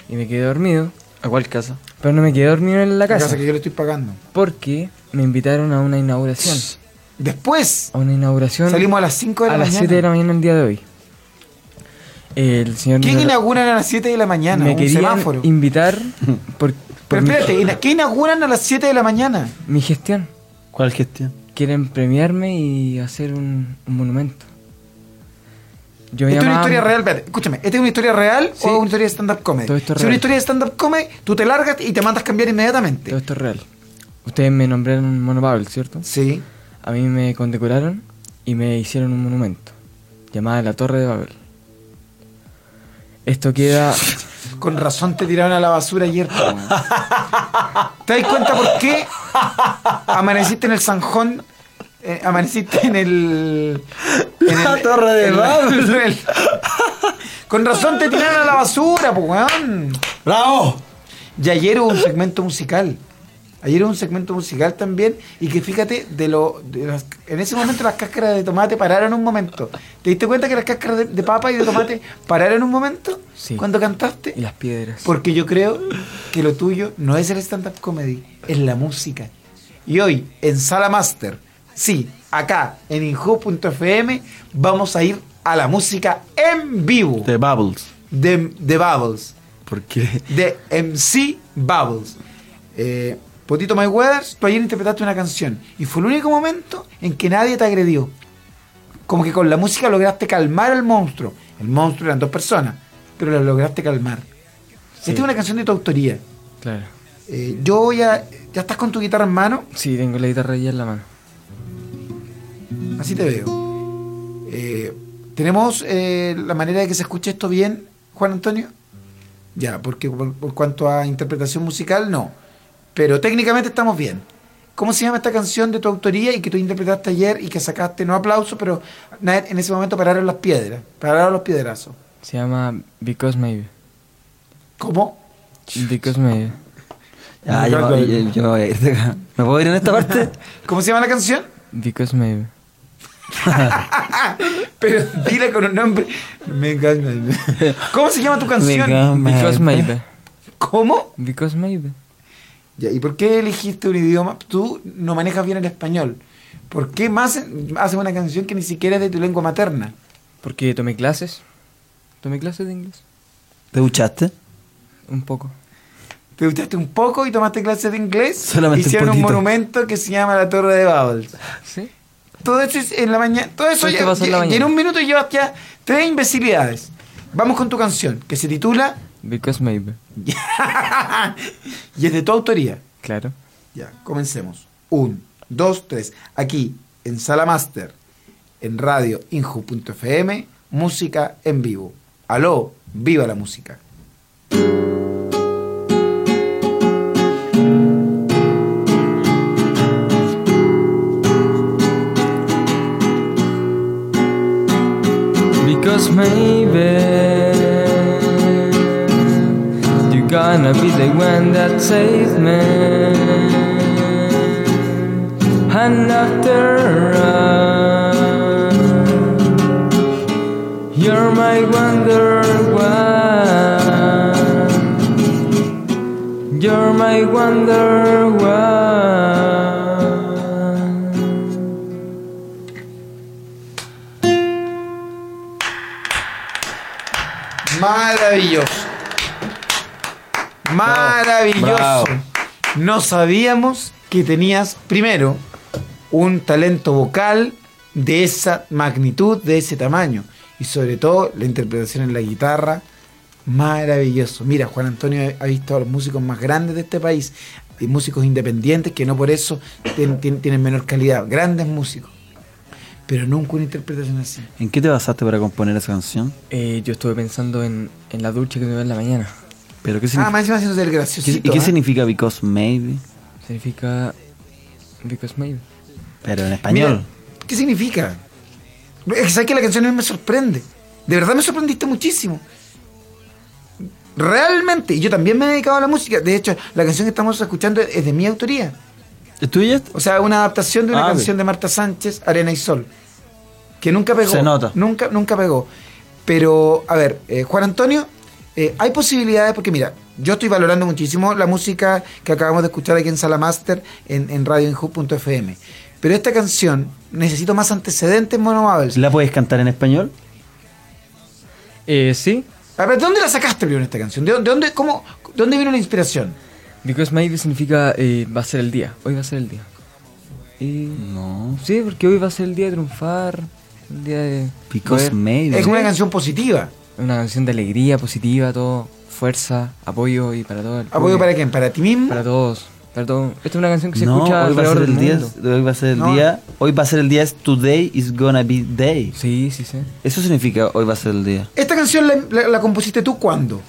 y me quedé dormido. ¿A cuál casa? Pero no me quedé dormido en la La casa, casa que yo le estoy pagando. porque me invitaron a una inauguración. Después A una inauguración salimos a las 5 de la a las mañana. 7 de la mañana el día de hoy. El señor ¿Quién inauguran a las 7 de la mañana? me querían semáforo. invitar por, por Pero espérate, ¿ina- ¿qué inauguran a las 7 de la mañana? mi gestión. ¿Cuál gestión? Quieren premiarme y hacer un, un monumento. Yo ¿Esto es una llamaba- historia real? Espérate, escúchame, ¿esta es una historia real Sí. o una historia de stand-up comedy? Todo esto es si es una historia de stand-up comedy, tú te largas y te mandas cambiar inmediatamente. Todo esto es real. Ustedes me nombraron Mono Babel, ¿cierto? Sí. A mí me condecoraron y me hicieron un monumento llamado la Torre de Babel. Esto queda Con razón te tiraron a la basura ayer. po, weón. ¿Te das cuenta por qué amaneciste en el Sanjón? Eh, amaneciste en el. En La Torre de Babel. Con razón te tiraron a la basura, po, weón. ¡Bravo! Y ayer hubo un segmento musical. Ayer hubo un segmento musical también. Y que fíjate, de lo, de las- en ese momento las cáscaras de tomate pararon un momento. ¿Te diste cuenta que las cáscaras de, de papa y de tomate pararon un momento? Sí. Cuando cantaste. y las piedras. Porque yo creo que lo tuyo no es el stand-up comedy, es la música. Y hoy, en Sala Master, sí, acá, en inju.fm, vamos a ir a la música en vivo The Bubbles. de, de Bubbles, ¿Por qué? de MC Bubbles. Eh, Potito My Weathers, tú ayer interpretaste una canción y fue el único momento en que nadie te agredió. Como que con la música lograste calmar al monstruo. El monstruo eran dos personas, pero lo lograste calmar. Esta es una canción de tu autoría. Claro. Eh, yo voy a. ¿Ya estás con tu guitarra en mano? Sí, tengo la guitarra ya en la mano. Así te veo. Eh, ¿Tenemos eh, la manera de que se escuche esto bien, Juan Antonio? Ya, porque por, por cuanto a interpretación musical, no. Pero técnicamente estamos bien. ¿Cómo se llama esta canción de tu autoría y que tú interpretaste ayer y que sacaste, no aplauso, pero en ese momento pararon las piedras, pararon los piedrazos? Se llama Because Maybe. ¿Cómo? Because Maybe. Ya, yo, yo- yo me voy a ir de acá. ¿Me puedo ir en esta parte? ¿Cómo se llama la canción? Because Maybe. Pero dile con un nombre. Me encanta. ¿Cómo se llama tu canción? Because Maybe. ¿Cómo? Because Maybe. Ya, ¿Y por qué elegiste un idioma? Tú no manejas bien el español. ¿Por qué más haces una canción que ni siquiera es de tu lengua materna? Porque tomé clases. Tomé clases de inglés. ¿Te duchaste? Un poco. te duchaste un poco y tomaste clases de inglés. Solamente un Hicieron un, monumento que se llama la Torre de Babel. ¿Sí? Todo eso es en la mañana. Todo eso ya- pasó en la un minuto llevas ya tres imbecilidades. Vamos con tu canción, que se titula Because maybe. y es de tu autoría. Claro. Ya, comencemos. Un, dos, tres. Aquí, en Sala Master, en radio inju.fm, música en vivo. Aló, viva la música. Gonna be the one that saves me. And after all, you're my wonder one. You're my wonder one. Maravilloso. Maravilloso. Bravo. No sabíamos que tenías, primero, un talento vocal de esa magnitud, de ese tamaño. Y sobre todo, la interpretación en la guitarra. Maravilloso. Mira, Juan Antonio ha visto a los músicos más grandes de este país. Y músicos independientes que no por eso tien- tien- tienen menor calidad. Grandes músicos. Pero nunca una interpretación así. ¿En qué te basaste para componer esa canción? Eh, yo estuve pensando en, en la ducha que me doy en la mañana. ¿Pero qué Ah, significa? más encima haciendo el ¿Qué- graciosito. ¿Y qué ¿ah? significa because maybe? Significa. Because maybe. Pero en español. Mira, ¿Qué significa? Es que sabes que la canción a mí me sorprende. De verdad me sorprendiste muchísimo. Realmente. Y yo también me he dedicado a la música. De hecho, la canción que estamos escuchando es de mi autoría. ¿Es tuya? O sea, una adaptación de una Ah, canción de Marta Sánchez, Arena y Sol. Que nunca pegó. Se nota. Nunca, nunca pegó. Pero, a ver, eh, Juan Antonio, eh, hay posibilidades, porque mira, yo estoy valorando muchísimo la música que acabamos de escuchar aquí en Sala Master, en, en radioinju.fm. Pero esta canción, necesito más antecedentes, Mono Babels. ¿La puedes cantar en español? Eh, sí. A ver, ¿de dónde la sacaste primero esta canción? ¿De, dónde- de dónde, cómo, ¿de dónde vino la inspiración? Because maybe significa eh, va a ser el día. Hoy va a ser el día. Y. No. Sí, porque hoy va a ser el día de triunfar. El día de. Because poder- maybe. Es una canción positiva. Una canción de alegría, positiva, todo. Fuerza, apoyo y para todo el ¿Apoyo para quién? ¿Para ti mismo? Para todos. Para todo. Esta es una canción que se no, escucha hoy va a alrededor ser el del día. mundo. Hoy va a ser el No. día. Hoy va a ser el día. Es today is gonna be day. Sí, sí, sí. Eso significa hoy va a ser el día. ¿Esta canción la, la- la compusiste tú cuándo?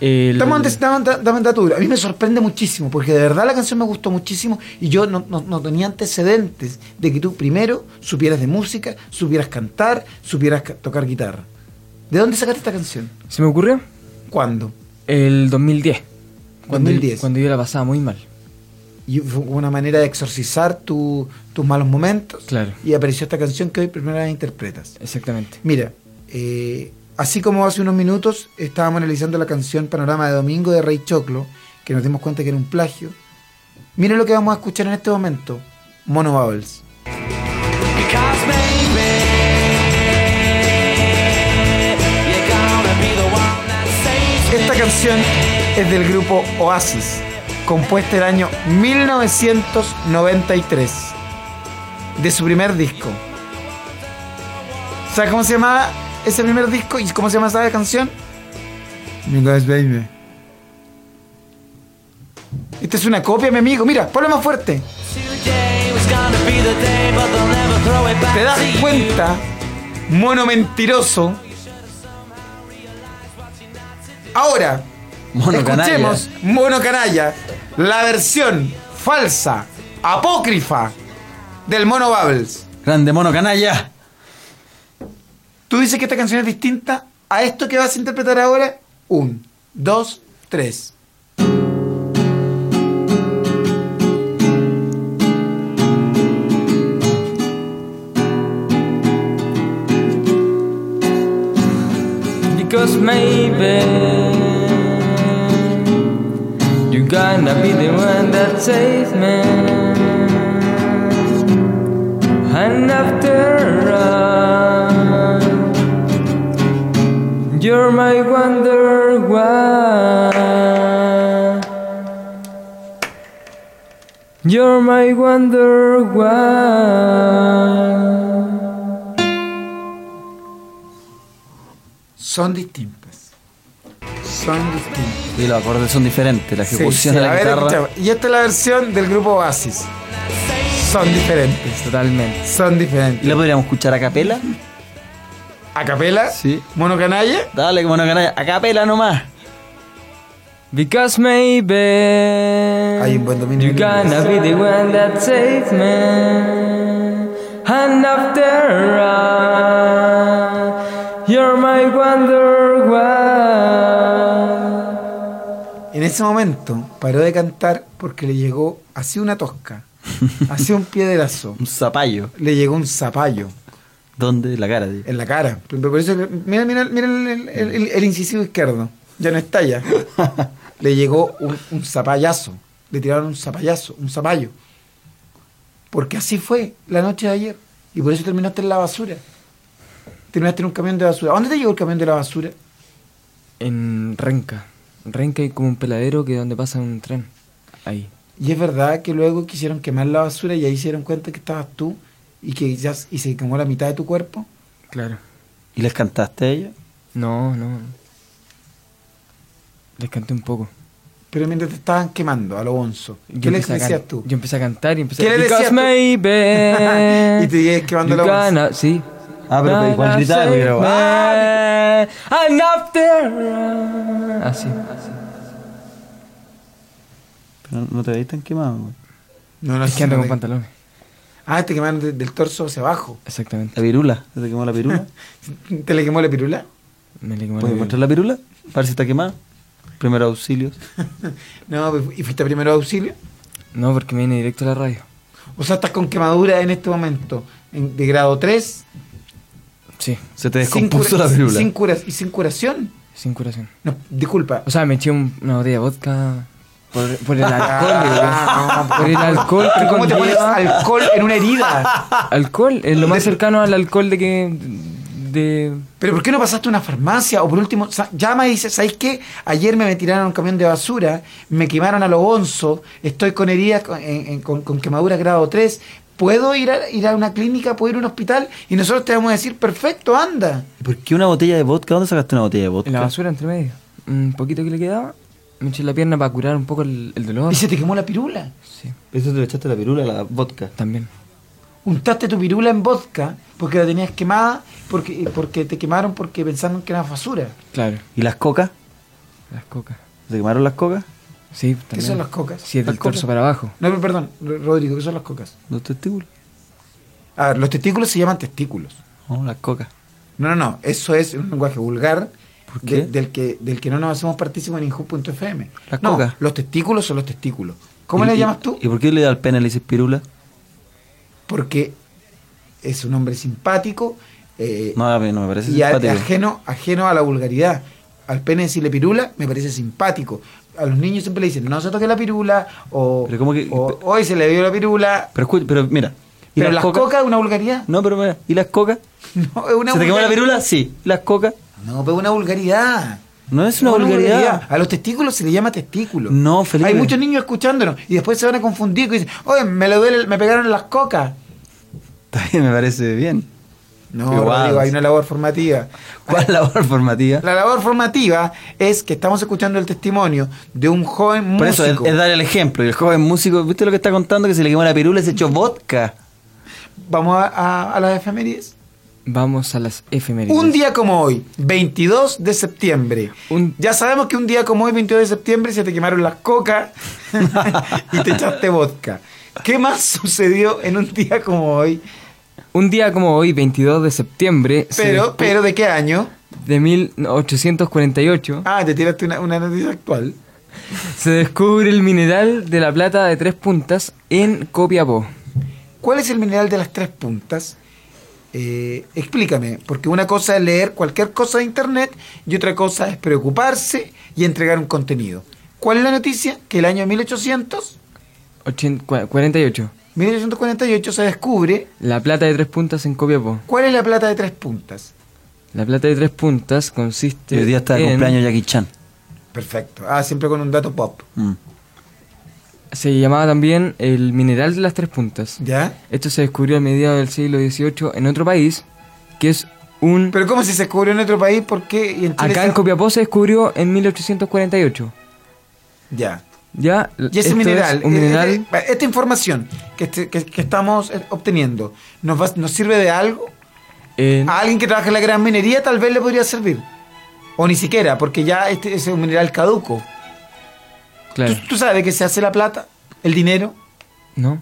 El- Estamos antes, dame, dame dato. A mí me sorprende muchísimo, porque de verdad la canción me gustó muchísimo y yo no, no- no tenía antecedentes de que tú primero supieras de música, supieras cantar, supieras ca- tocar guitarra. ¿De dónde sacaste esta canción? ¿Se me ocurrió? ¿Cuándo? El 2010. Cuando, 2010. Cuando yo la pasaba muy mal. Y fue una manera de exorcizar tu- tus malos momentos. Claro. Y apareció esta canción que hoy primera vez interpretas. Exactamente. Mira, eh, así como hace unos minutos estábamos analizando la canción Panorama de Domingo de Rey Choclo, que nos dimos cuenta que era un plagio, mira lo que vamos a escuchar en este momento, Mono Bubbles. Canción es del grupo Oasis, compuesta el año 1993, de su primer disco. ¿Sabes cómo se llamaba ese primer disco y cómo se llama esa canción? Because Baby. Esta es una copia, mi amigo. Mira, ponlo más fuerte. ¿Te das cuenta, mono mentiroso? Ahora, Mono escuchemos Mono Canalla, la versión falsa, apócrifa del Mono Bubbles. Grande mono canalla. Tú dices que esta canción es distinta a esto que vas a interpretar ahora. Un, dos, tres. Because maybe you're gonna be the one that saves me. And after all, you're my wonder why. You're my wonder why. Son distintas. Son distintas. Y los acordes son diferentes, la ejecución sí, de la a ver, guitarra. escuchamos. Y esta es la versión del grupo Oasis. Son diferentes. Totalmente. Son ¿Y diferentes. la podríamos escuchar a capela? ¿A capela? Sí. ¿Mono canalla? Dale, como no canalla, a capela nomás. Because maybe Hay un buen dominio you're gonna be the one that saves me. And after all, you're my wonder ese momento paró de cantar porque le llegó así una tosca, así un piedrazo, Un zapallo. le llegó un zapallo ¿Dónde? En la cara. tío. en la cara. Pero por eso, mira, mira, mira el, el- el- el incisivo izquierdo, ya no está ya. Le llegó un, un zapallazo, le tiraron un zapallazo, un zapallo. Porque así fue la noche de ayer. Y por eso terminaste en la basura. Terminaste en un camión de basura. ¿A dónde te llegó el camión de la basura? En Renca. En Renca hay como un peladero que donde pasa un tren. Ahí. Y es verdad que luego quisieron quemar la basura y ahí se dieron cuenta que estabas tú y que ya y se quemó la mitad de tu cuerpo. Claro. ¿Y les cantaste a ella? No, no. Les canté un poco. Pero mientras te estaban quemando a lo bonzo, ¿qué Yo les a decías tú? Yo empecé a cantar y empecé ¿Qué le decías tú? Y te quemando voz. gonna- Sí. Ah, pero igual gritaba, pero- and after- Así, así. Pero no te veis tan quemado, güey. No, no, Es que ando con pantalones. Ah, te quemaron de- del torso hacia abajo. Exactamente. La pirula. ¿Se te quemó la pirula? ¿Te le quemó la pirula? Me le quemó la ¿Puedes mostrar la pirula? Para ver si está quemada. Primeros auxilios. No, pues, ¿y fuiste a primero auxilio? No, porque me vine directo a la radio. O sea, estás con quemadura en este momento, en- de grado 3. Sí, Se te descompuso la pirula. Sin cura- y sin curación. sin curación. No, disculpa. O sea, me eché un- una botella de vodka por, por el alcohol. Ah, por el alcohol que ¿Cómo te pones conlleva- alcohol en una herida? Alcohol, es lo más cercano al alcohol de que... De... Pero ¿por qué no pasaste a una farmacia? O por último, llama y dice, ¿sabéis qué? Ayer me tiraron un camión de basura, me quemaron a lo bonzo, estoy con heridas, con, en- en- con- con quemaduras grado 3, ¿puedo ir a, ir a una clínica, puedo ir a un hospital? Y nosotros te vamos a decir, perfecto, anda. ¿Y ¿Por qué una botella de vodka? ¿Dónde sacaste una botella de vodka? En la basura entre medio. Un poquito que le quedaba. Me eché en la pierna para curar un poco el, el dolor. Y se te quemó la pirula. Sí, Eso te lo echaste la pirula a la vodka. también. Untaste tu pirula en vodka porque la tenías quemada, porque, porque te quemaron porque pensaron que era basura. Claro, ¿Y las cocas? las cocas. ¿Se quemaron las cocas? Sí, también. ¿Qué son las cocas? Sí, es del cocas. torso para abajo. No, pero perdón, Rodrigo, ¿qué son las cocas? ¿Los testículos? A ver, los testículos se llaman testículos. No, las cocas. No, no, no. Eso es un lenguaje vulgar ¿Por de- qué? del, que, del que no nos hacemos partícipes en Inju.fm. Las no, cocas. los testículos son los testículos. ¿Cómo ¿Y- le llamas tú? ¿Y por qué le da al pene le dices pirula? Porque es un hombre simpático eh, No, a mí no me parece y a- simpático. ajeno, ajeno a la vulgaridad. Al pene decirle pirula me parece simpático. A los niños siempre le dicen, no se toque la pirula, o, Pero ¿cómo que- o, hoy se le dio la pirula. Pero, pero mira. ¿y Pero las cocas es una vulgaridad. No, pero mira. ¿Y las cocas? No, es una ¿Se te quemó la pirula? Sí. ¿Y las cocas? No, pero es una vulgaridad. No es una vulgaridad. A los testículos se le llama testículo. No, Felipe. Hay muchos niños escuchándonos y después se van a confundir y dicen, oye, me, lo duele, me pegaron las cocas. Está bien, me parece bien. No. Rodrigo, hay una labor formativa. ¿Cuál labor formativa? La labor formativa es que estamos escuchando el testimonio de un joven músico. Por eso es, es dar el ejemplo. Y el joven músico, ¿viste lo que está contando? Que se le quemó la pirula y se echó vodka. Vamos a, a- a las efemérides. Vamos a las efemérides. Un día como hoy, 22 de septiembre. Un- Ya sabemos que un día como hoy, 22 de septiembre, se te quemaron las cocas y te echaste vodka. ¿Qué más sucedió en un día como hoy? Un día como hoy, 22 de septiembre se Pero, pero ¿de qué año? de 1848, Ah, te tiraste una, una noticia actual. se descubre el mineral de la plata de tres puntas en Copiapó. ¿Cuál es el mineral de las tres puntas? Eh, explícame, porque una cosa es leer cualquier cosa de internet y otra cosa es preocuparse y entregar un contenido. ¿Cuál es la noticia? Que el año 1800, Ochen- cua- 48. 1848 se descubre La plata de tres puntas en Copiapó. cuál es la plata de tres puntas. La plata de tres puntas Y consiste hoy día está de en- cumpleaños Jackie Chan. Perfecto. Ah, siempre con un dato pop. Mm. se llamaba también el mineral de las tres puntas. ¿Ya? Esto se descubrió a mediados del siglo XVIII en otro país, que es un... Pero ¿cómo si se descubrió en otro país? ¿Por qué? ¿Y en Chile Acá se- en Copiapó se descubrió en 1848. Ya. Ya, Y ese es mineral, un eh, mineral eh, eh, esta información que, este- que- que estamos obteniendo, ¿nos, va- ¿nos sirve de algo? A alguien que trabaja en la gran minería tal vez le podría servir. O ni siquiera, porque ya este es un mineral caduco. claro, ¿Tú, tú sabes qué se hace la plata? ¿El dinero? ¿no?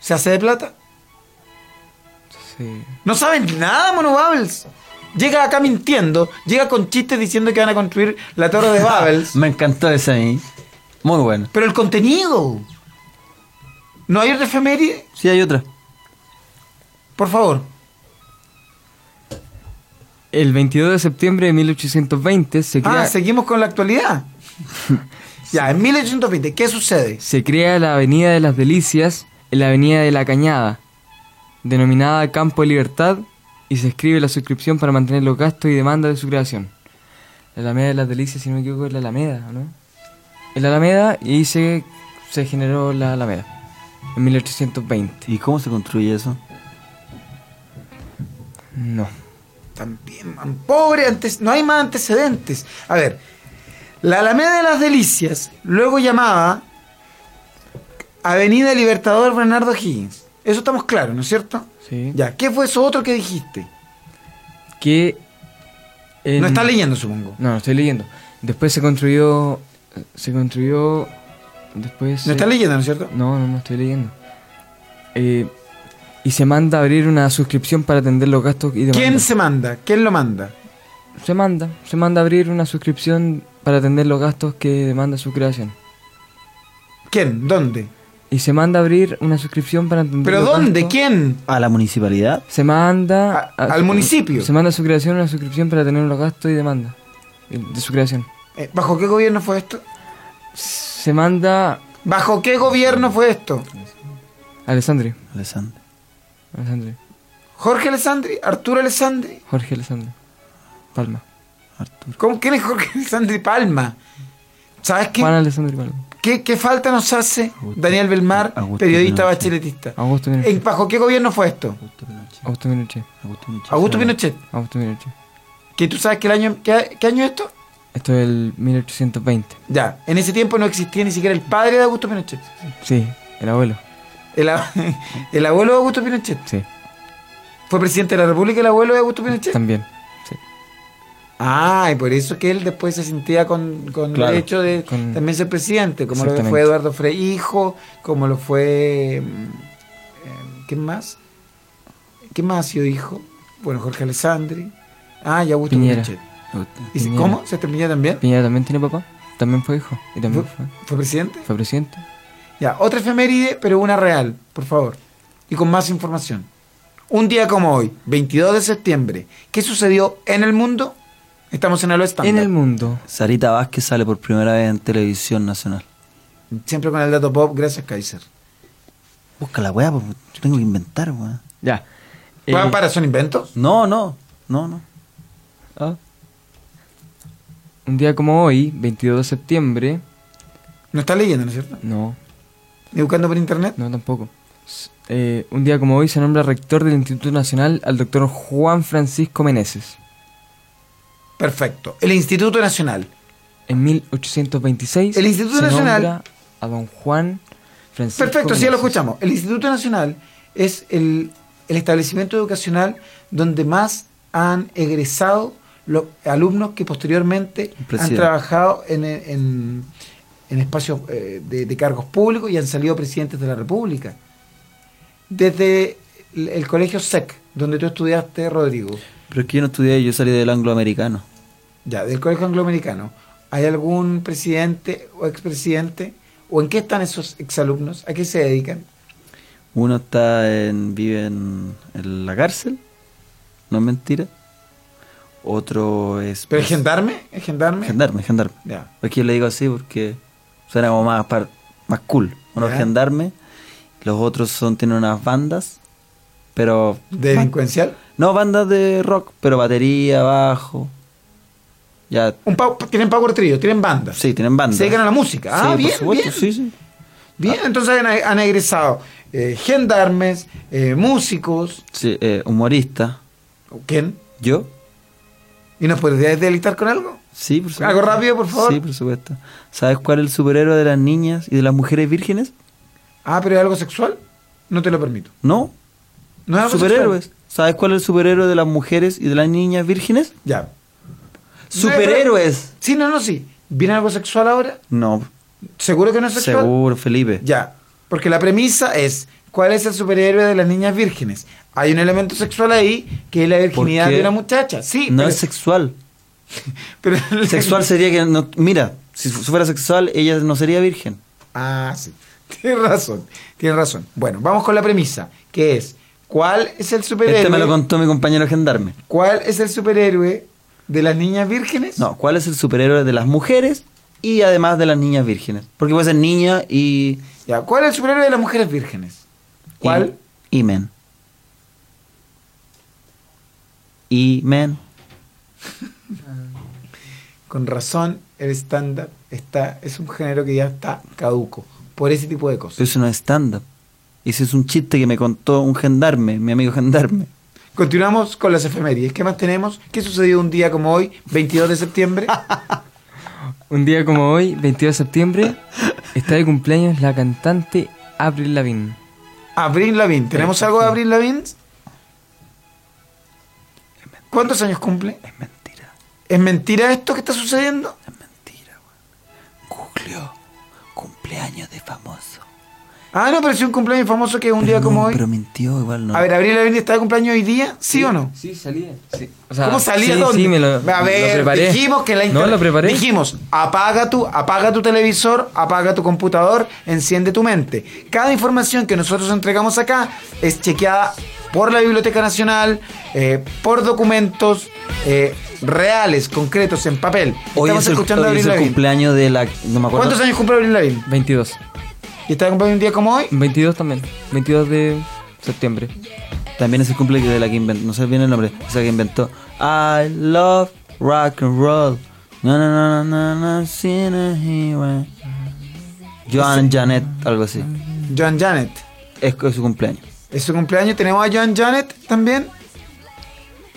¿Se hace de plata? Sí. No saben nada, Mono Babels. Llega acá mintiendo, llega con chistes diciendo que van a construir la torre de Babels. Me encantó ese a mí. Muy bueno. pero el contenido. ¿No hay otra efeméride? Sí, hay otra. Por favor. El 22 de septiembre de 1820 se crea, Ah, seguimos con la actualidad. ya, en 1820, ¿qué sucede? se crea la Avenida de las Delicias en la Avenida de la Cañada, denominada Campo de Libertad, y se escribe la suscripción para mantener los gastos y demandas de su creación. La Alameda de las Delicias, si no me equivoco, es la Alameda, ¿no? Es la Alameda y se, se generó la Alameda en 1820. ¿Y cómo se construye eso? No. También, man, pobre, antes, no hay más antecedentes. A ver, la Alameda de las Delicias, luego llamada Avenida Libertador Bernardo Higgins. Eso estamos claros, ¿no es cierto? Sí. Ya, ¿qué fue eso otro que dijiste? Que. en- No estás leyendo, supongo. No, no estoy leyendo. Después se construyó. Se construyó. Después. No se- estás leyendo, ¿no es cierto? No, no, no estoy leyendo. Eh, y se manda a abrir una suscripción para atender los gastos y demandas. ¿Quién se manda? ¿Quién lo manda? Se manda. Se manda a abrir una suscripción para atender los gastos que demanda su creación. ¿Quién? ¿Dónde? Y se manda a abrir una suscripción para atender ¿Pero los dónde? gastos. ¿Quién? ¿A la municipalidad? Se manda... A- al municipio. Se manda a su creación una suscripción para tener los gastos y demanda de su creación. Eh, ¿Bajo qué gobierno fue esto? Se manda... ¿Bajo qué gobierno fue esto? Alessandri. Alessandro. Alessandri. ¿Jorge Alessandri? ¿Arturo Alessandri? Jorge Alessandri. Palma. Arturo. ¿Cómo, ¿Quién es Jorge Alessandri Palma? ¿Sabes qué? Juan Alessandri Palma. ¿Qué, qué falta nos hace Daniel Belmar, Augusto periodista Pinochet. bacheletista? Augusto Pinochet. ¿En- ¿Bajo qué gobierno fue esto? Augusto Pinochet. Augusto Pinochet. Augusto Pinochet. ¿Que tú sabes que el año, qué, qué año es esto? Esto es el 1820. Ya, en ese tiempo no existía ni siquiera el padre de Augusto Pinochet. Sí, el abuelo. El, el abuelo de Augusto Pinochet. Sí, ¿Fue presidente de la República el abuelo de Augusto Pinochet? también. Sí. Ah, y por eso que él después se sentía con, con Claro, derecho de con- también ser presidente, como lo fue Eduardo Frei hijo, como lo fue... mm, eh, ¿Quién más? ¿Quién más ha sido hijo? Bueno, Jorge Alessandri. Ah, y Augusto Piñera. Pinochet. ¿Y si- Piñera. ¿Cómo? ¿Se terminó también? Piñera también tiene papá. También fue hijo. Y también ¿Fue, fue, fue presidente? fue presidente. Ya, otra efeméride, pero una real, por favor. Y con más información. Un día como hoy, 22 de septiembre, ¿qué sucedió en el mundo? Estamos en el estándar. En el mundo. Sarita Vázquez sale por primera vez en televisión nacional. Siempre con el dato pop, gracias Kaiser. Busca la weá, pues, yo tengo que inventar, weá. Ya. ¿Para, Eh, para, son inventos? No, no, no, no. ah. Un día como hoy, 22 de septiembre. No está leyendo, ¿no es cierto? No, Ni buscando por internet. no tampoco. Eh, un día como hoy se nombra rector del Instituto Nacional al doctor Juan Francisco Meneses. Perfecto. El Instituto Nacional. En 1826 El Instituto se Nacional- nombra a don Juan Francisco Perfecto, sí, ya lo escuchamos. El Instituto Nacional es el, el establecimiento educacional donde más han egresado los alumnos que posteriormente han trabajado en, en- en espacios eh, de, de cargos públicos y han salido presidentes de la República. Desde el, el colegio SEC, donde tú estudiaste, Rodrigo, Pero es que yo no estudié, yo salí del angloamericano. ya, del colegio angloamericano, ¿hay algún presidente o expresidente? ¿O en qué están esos exalumnos? ¿A qué se dedican? Uno está en, vive en, en la cárcel, no es mentira. Otro es... ¿Pero es gendarme? ¿Es gendarme? Gendarme, gendarme. Ya. Es que yo le digo así porque suena como más, par- más cool. Uno es gendarme, los otros son tienen unas bandas, pero... ¿De delincuencial? No, bandas de rock, pero batería, bajo. Ya, Un tienen Power Trio, tienen bandas. sí, tienen bandas. Se dedican a la música. Ah, por bien, supuesto, bien. sí, sí. Bien, entonces han, han egresado eh, gendarmes, eh, músicos. Sí, eh, humorista. ¿Quién? ¿Yo? ¿Y nos podrías deleitar con algo? Sí, por supuesto. ¿Algo rápido, por favor? Sí, por supuesto. ¿Sabes cuál es el superhéroe de las niñas y de las mujeres vírgenes? Ah, pero es algo sexual. No te lo permito. No. No es algo Superhéroes. ¿Sabes cuál es el superhéroe de las mujeres y de las niñas vírgenes? Ya. ¡Superhéroes! Sí, no, no, sí. ¿Viene algo sexual ahora? No, ¿Seguro que no es sexual? seguro, Felipe. Ya. Porque la premisa es, ¿cuál es el superhéroe de las niñas vírgenes? Hay un elemento sexual ahí que es la virginidad de una muchacha. Sí, No pero, es sexual. pero- Sexual sería que no. Mira, si fuera sexual, ella no sería virgen. Ah, sí. Tienes razón, tienes razón. Bueno, vamos con la premisa, que es, ¿cuál es el superhéroe? Este me lo contó mi compañero gendarme. ¿Cuál es el superhéroe de las niñas vírgenes? No, ¿cuál es el superhéroe de las mujeres y además de las niñas vírgenes? Porque puede ser niña y. Ya, ¿cuál es el superhéroe de las mujeres vírgenes? ¿Cuál? Y, y men. Y men. Con razón, el estándar está, es un género que ya está caduco por ese tipo de cosas. Eso no es stand-up. Ese es un chiste que me contó un gendarme, mi amigo gendarme. Continuamos con las efemérides. ¿Qué más tenemos? ¿Qué sucedió un día como hoy, 22 de septiembre? Un día como hoy, 22 de septiembre, está de cumpleaños la cantante Avril Lavigne. Abril Lavigne. ¿Tenemos algo de Abril Lavigne? ¿Cuántos años cumple? Es mentira, ¿Es mentira esto que está sucediendo? es mentira, weón. Cumpleaños de famoso. Ah, no, pero si un cumpleaños famoso que es un Pero día no, como hoy. Pero mintió, igual no. A ver, ¿Abril Lavigne está de cumpleaños hoy día? ¿Sí, o no? Sí, salía. Sí. O sea, ¿Cómo salía sí, dónde? Sí, me lo, A lo ver, preparé. dijimos que la No, lo preparé. Dijimos, apaga tu, apaga tu televisor, apaga tu computador, enciende tu mente. Cada información que nosotros entregamos acá es chequeada por la Biblioteca Nacional, eh, por documentos eh, reales, concretos, en papel. Hoy Estamos es el, escuchando a hoy Abril es el cumpleaños de la. No me acuerdo. ¿Cuántos años cumple Abril Lavigne? 22. ¿Y está de cumpleaños un día como hoy? 22 también. 22 de septiembre. También es el cumpleaños de la que inventó. No sé bien el nombre. Esa que inventó. I love rock and roll. No, no, no, no, no, no, seen a hero. Joan Janet, algo así. Joan Janet. Es, es su cumpleaños. Es su cumpleaños. Tenemos a Joan Janet también.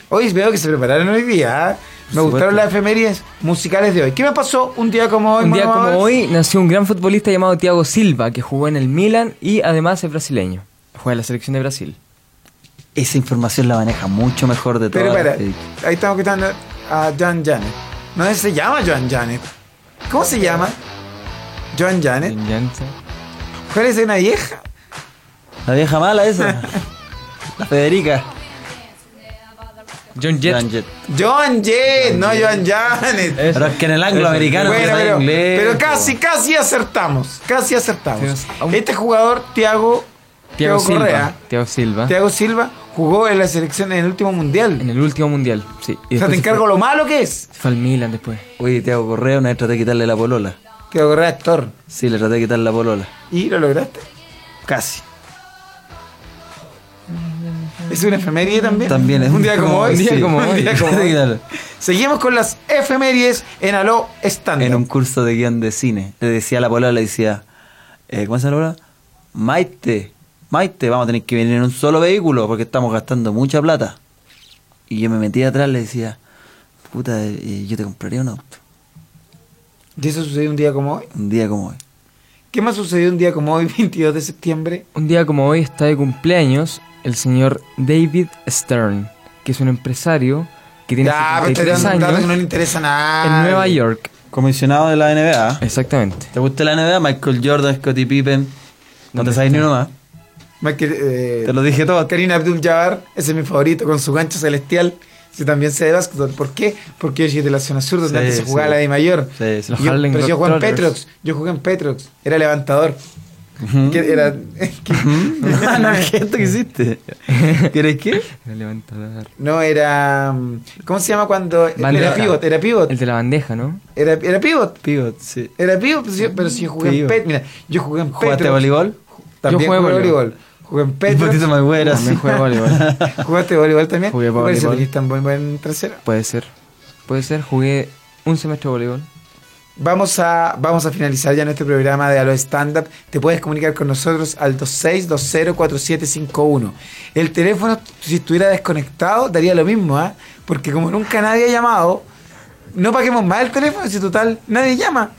Hoy veo que se prepararon hoy día. ¿ah? Me gustaron las efemérides musicales de hoy. ¿Qué me pasó un día como hoy? Un día como hoy nació un gran futbolista llamado Thiago Silva, que jugó en el Milan y además es brasileño. Juega en la selección de Brasil. Esa información la maneja mucho mejor de Pero todas. espera, las he dicho. ahí estamos quitando a Joan Janet. No se llama Joan Janet. ¿Cómo se llama? Joan Janet. En Janssen. ¿Cuál es una vieja? La vieja mala esa. la Federica. John Jett. Joan Jett. No Joan Janet. Pero es que en el angloamericano Bueno, empieza pero, inglés. pero po. casi, casi acertamos. Casi acertamos. Este jugador, Thiago, Thiago Thiago Silva. Correa, Thiago Silva. Thiago Silva, jugó en la selección en el último mundial. En el último mundial, sí. Y o sea, te se encargo fue- lo malo que es. Se fue al Milan después. Oye, Tiago Correa, una vez traté de quitarle la polola. Thiago Correa, actor. Sí, le traté de quitarle la polola. ¿Y lo lograste? Casi. ¿Es una efeméride también? También es un día como hoy. un día Sí, como un hoy. día como hoy. Claro. Seguimos con las efemérides en Aló Estándar. En un curso de guion de cine. Le decía a la polola, le decía, eh, ¿cómo se llama la polola? Maite, Maite, vamos a tener que venir en un solo vehículo porque estamos gastando mucha plata. Y yo me metía atrás, le decía, puta, eh, yo te compraría un auto. ¿Y eso sucedió un día como hoy? Un día como hoy. ¿Qué más sucedió un día como hoy, 22 de septiembre? Un día como hoy está de cumpleaños el señor David Stern, que es un empresario que tiene Ya, pero te 73 dan datos que no años le interesa nada. en Nueva York. Comisionado de la NBA. Exactamente. ¿Te gusta la NBA? Michael Jordan, Scottie Pippen. No te ¿Dónde sabes ni uno más. Michael, eh, Te lo dije todo. Karina Abdul-Jabbar, ese es mi favorito, con su gancho celestial. Yo también sé de básquetbol. ¿Por qué? Porque yo soy de la zona sur, donde Sí, antes se sí. jugaba la de mayor. Sí, Yo- pero yo jugué en. Petrox. Yo jugué en Petrox. Era levantador. Que era, Ah, no, ¿qué esto que hiciste? ¿Quieres qué? El levantador. no, era. mm, ¿Cómo se llama cuando.? Bandeja. Era pivot, era pivot. El de la bandeja, ¿no? Era, era pivot. Pivot, sí. Era pivot, pero si, pero si yo jugué Pivot. en Pet. Mira, yo jugué en Petrox. ¿Jugaste voleibol? También Yo jugué jugué voleibol. voleibol. Jugué en Un Petrox. poquito más güera, También jugué voleibol. ¿Jugaste voleibol también? Jugué Me parece voleibol. que tan buen, buen trasero. Puede ser. Puede ser. Jugué un semestre de voleibol. Vamos a, vamos a finalizar ya nuestro programa de Alo Stand Up. Te puedes comunicar con nosotros al 26204751. El teléfono, si estuviera desconectado, daría lo mismo, ¿ah? Porque como nunca nadie ha llamado, no paguemos más el teléfono, si total, nadie llama.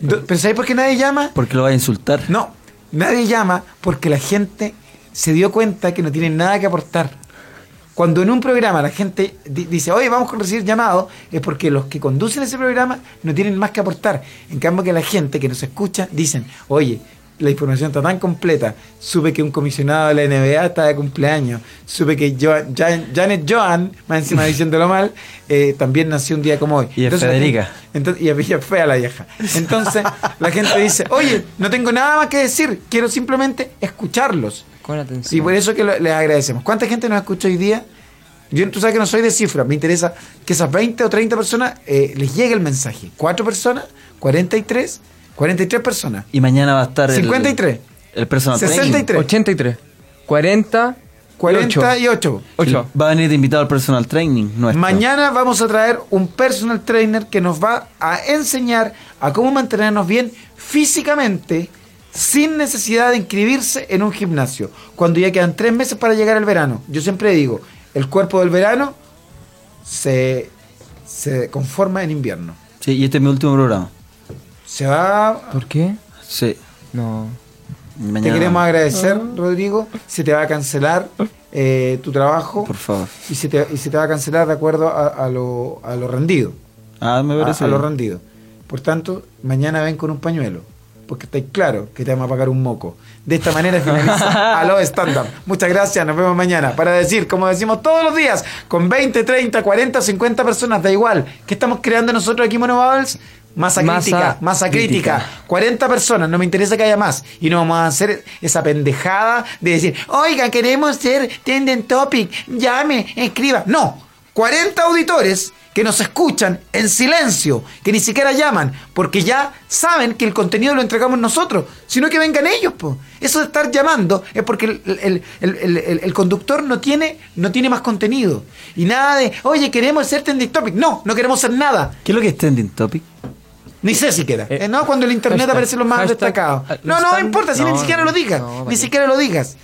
¿Pero sabéis por qué nadie llama? Porque lo va a insultar. No, nadie llama porque la gente se dio cuenta que no tiene nada que aportar. Cuando en un programa la gente di- dice, oye, vamos a recibir llamados, es porque los que conducen ese programa no tienen más que aportar. En cambio que la gente que nos escucha dicen, oye, la información está tan completa, supe que un comisionado de la NBA está de cumpleaños, supe que Jo- Jan- Janet Joan, más encima diciéndolo mal, eh, también nació un día como hoy. Y es la Federica. entonces, y es fea la vieja. Entonces, la gente dice, oye, no tengo nada más que decir, quiero simplemente escucharlos. Con atención. Y por eso que lo- les agradecemos. ¿Cuánta gente nos escucha hoy día? Yo, tú sabes que no soy de cifras, me interesa que esas 20 o 30 personas eh, les llegue el mensaje. ¿Cuatro personas? ¿43? 43 personas. Y mañana va a estar el- 53. El, personal training. 63. 83. 40. 48. Ocho. Va a venir de invitado al personal training nuestro. Mañana vamos a traer un personal trainer que nos va a enseñar a cómo mantenernos bien físicamente sin necesidad de inscribirse en un gimnasio. Cuando ya quedan tres meses para llegar al verano. Yo siempre digo, el cuerpo del verano se, se conforma en invierno. Sí, y este es mi último programa. Se va... ¿Por qué? Sí. No. Te queremos agradecer, Rodrigo. Se te va a cancelar eh, tu trabajo Por favor. y se, te, y se te va a cancelar de acuerdo a, a lo, a lo rendido. Ah, me a, parece. a lo bien. rendido. Por tanto, mañana ven con un pañuelo. Porque estáis claro que te vamos a pagar un moco. De esta manera finaliza a lo stand up. Muchas gracias, nos vemos mañana. Para decir, como decimos todos los días, con 20, 30, 40, 50 personas, da igual. ¿Qué estamos creando nosotros aquí, Mono Bubbles? Masa, Masa crítica, masa crítica. crítica. 40 personas, no me interesa que haya más. Y no vamos a hacer esa pendejada de decir, oiga, queremos ser Tenden Topic, llame, escriba. No, 40 auditores que nos escuchan en silencio, que ni siquiera llaman, porque ya saben que el contenido lo entregamos nosotros, sino que vengan ellos. Po. Eso de estar llamando es porque el, el- el- el- el- el conductor no tiene, no tiene más contenido. Y nada de, oye, queremos ser Tending Topic. No, no queremos ser nada. ¿Qué es lo que es trending topic? Ni sé siquiera. Eh, Eh, no, cuando el internet hashtag, aparece los más hashtag, destacados. ah, No, no, importa, si ni no, siquiera no, lo digas. ni siquiera lo digas.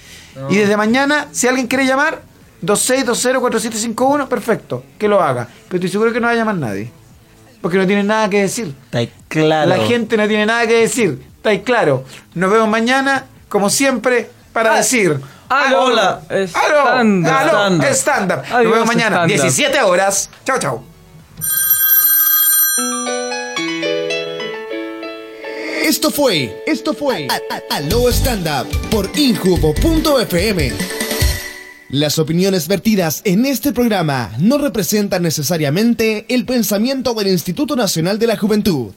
Y desde mañana, si alguien quiere llamar, 26204751, perfecto, que lo haga. Pero estoy seguro que no va a llamar nadie. Porque no tiene nada que decir. Está ahí claro. La gente no tiene nada que decir. Está ahí claro. Nos vemos mañana, como siempre, para decir. aló, hola, ¡Aló! stand-up. ¡Aló! Stand-up. ¡Stand-up! Nos vemos mañana, stand-up. 17 horas. Chao, chao. Esto fue, esto fue A- A- Aló Stand Up por Injubo.fm. Las opiniones vertidas en este programa no representan necesariamente el pensamiento del Instituto Nacional de la Juventud.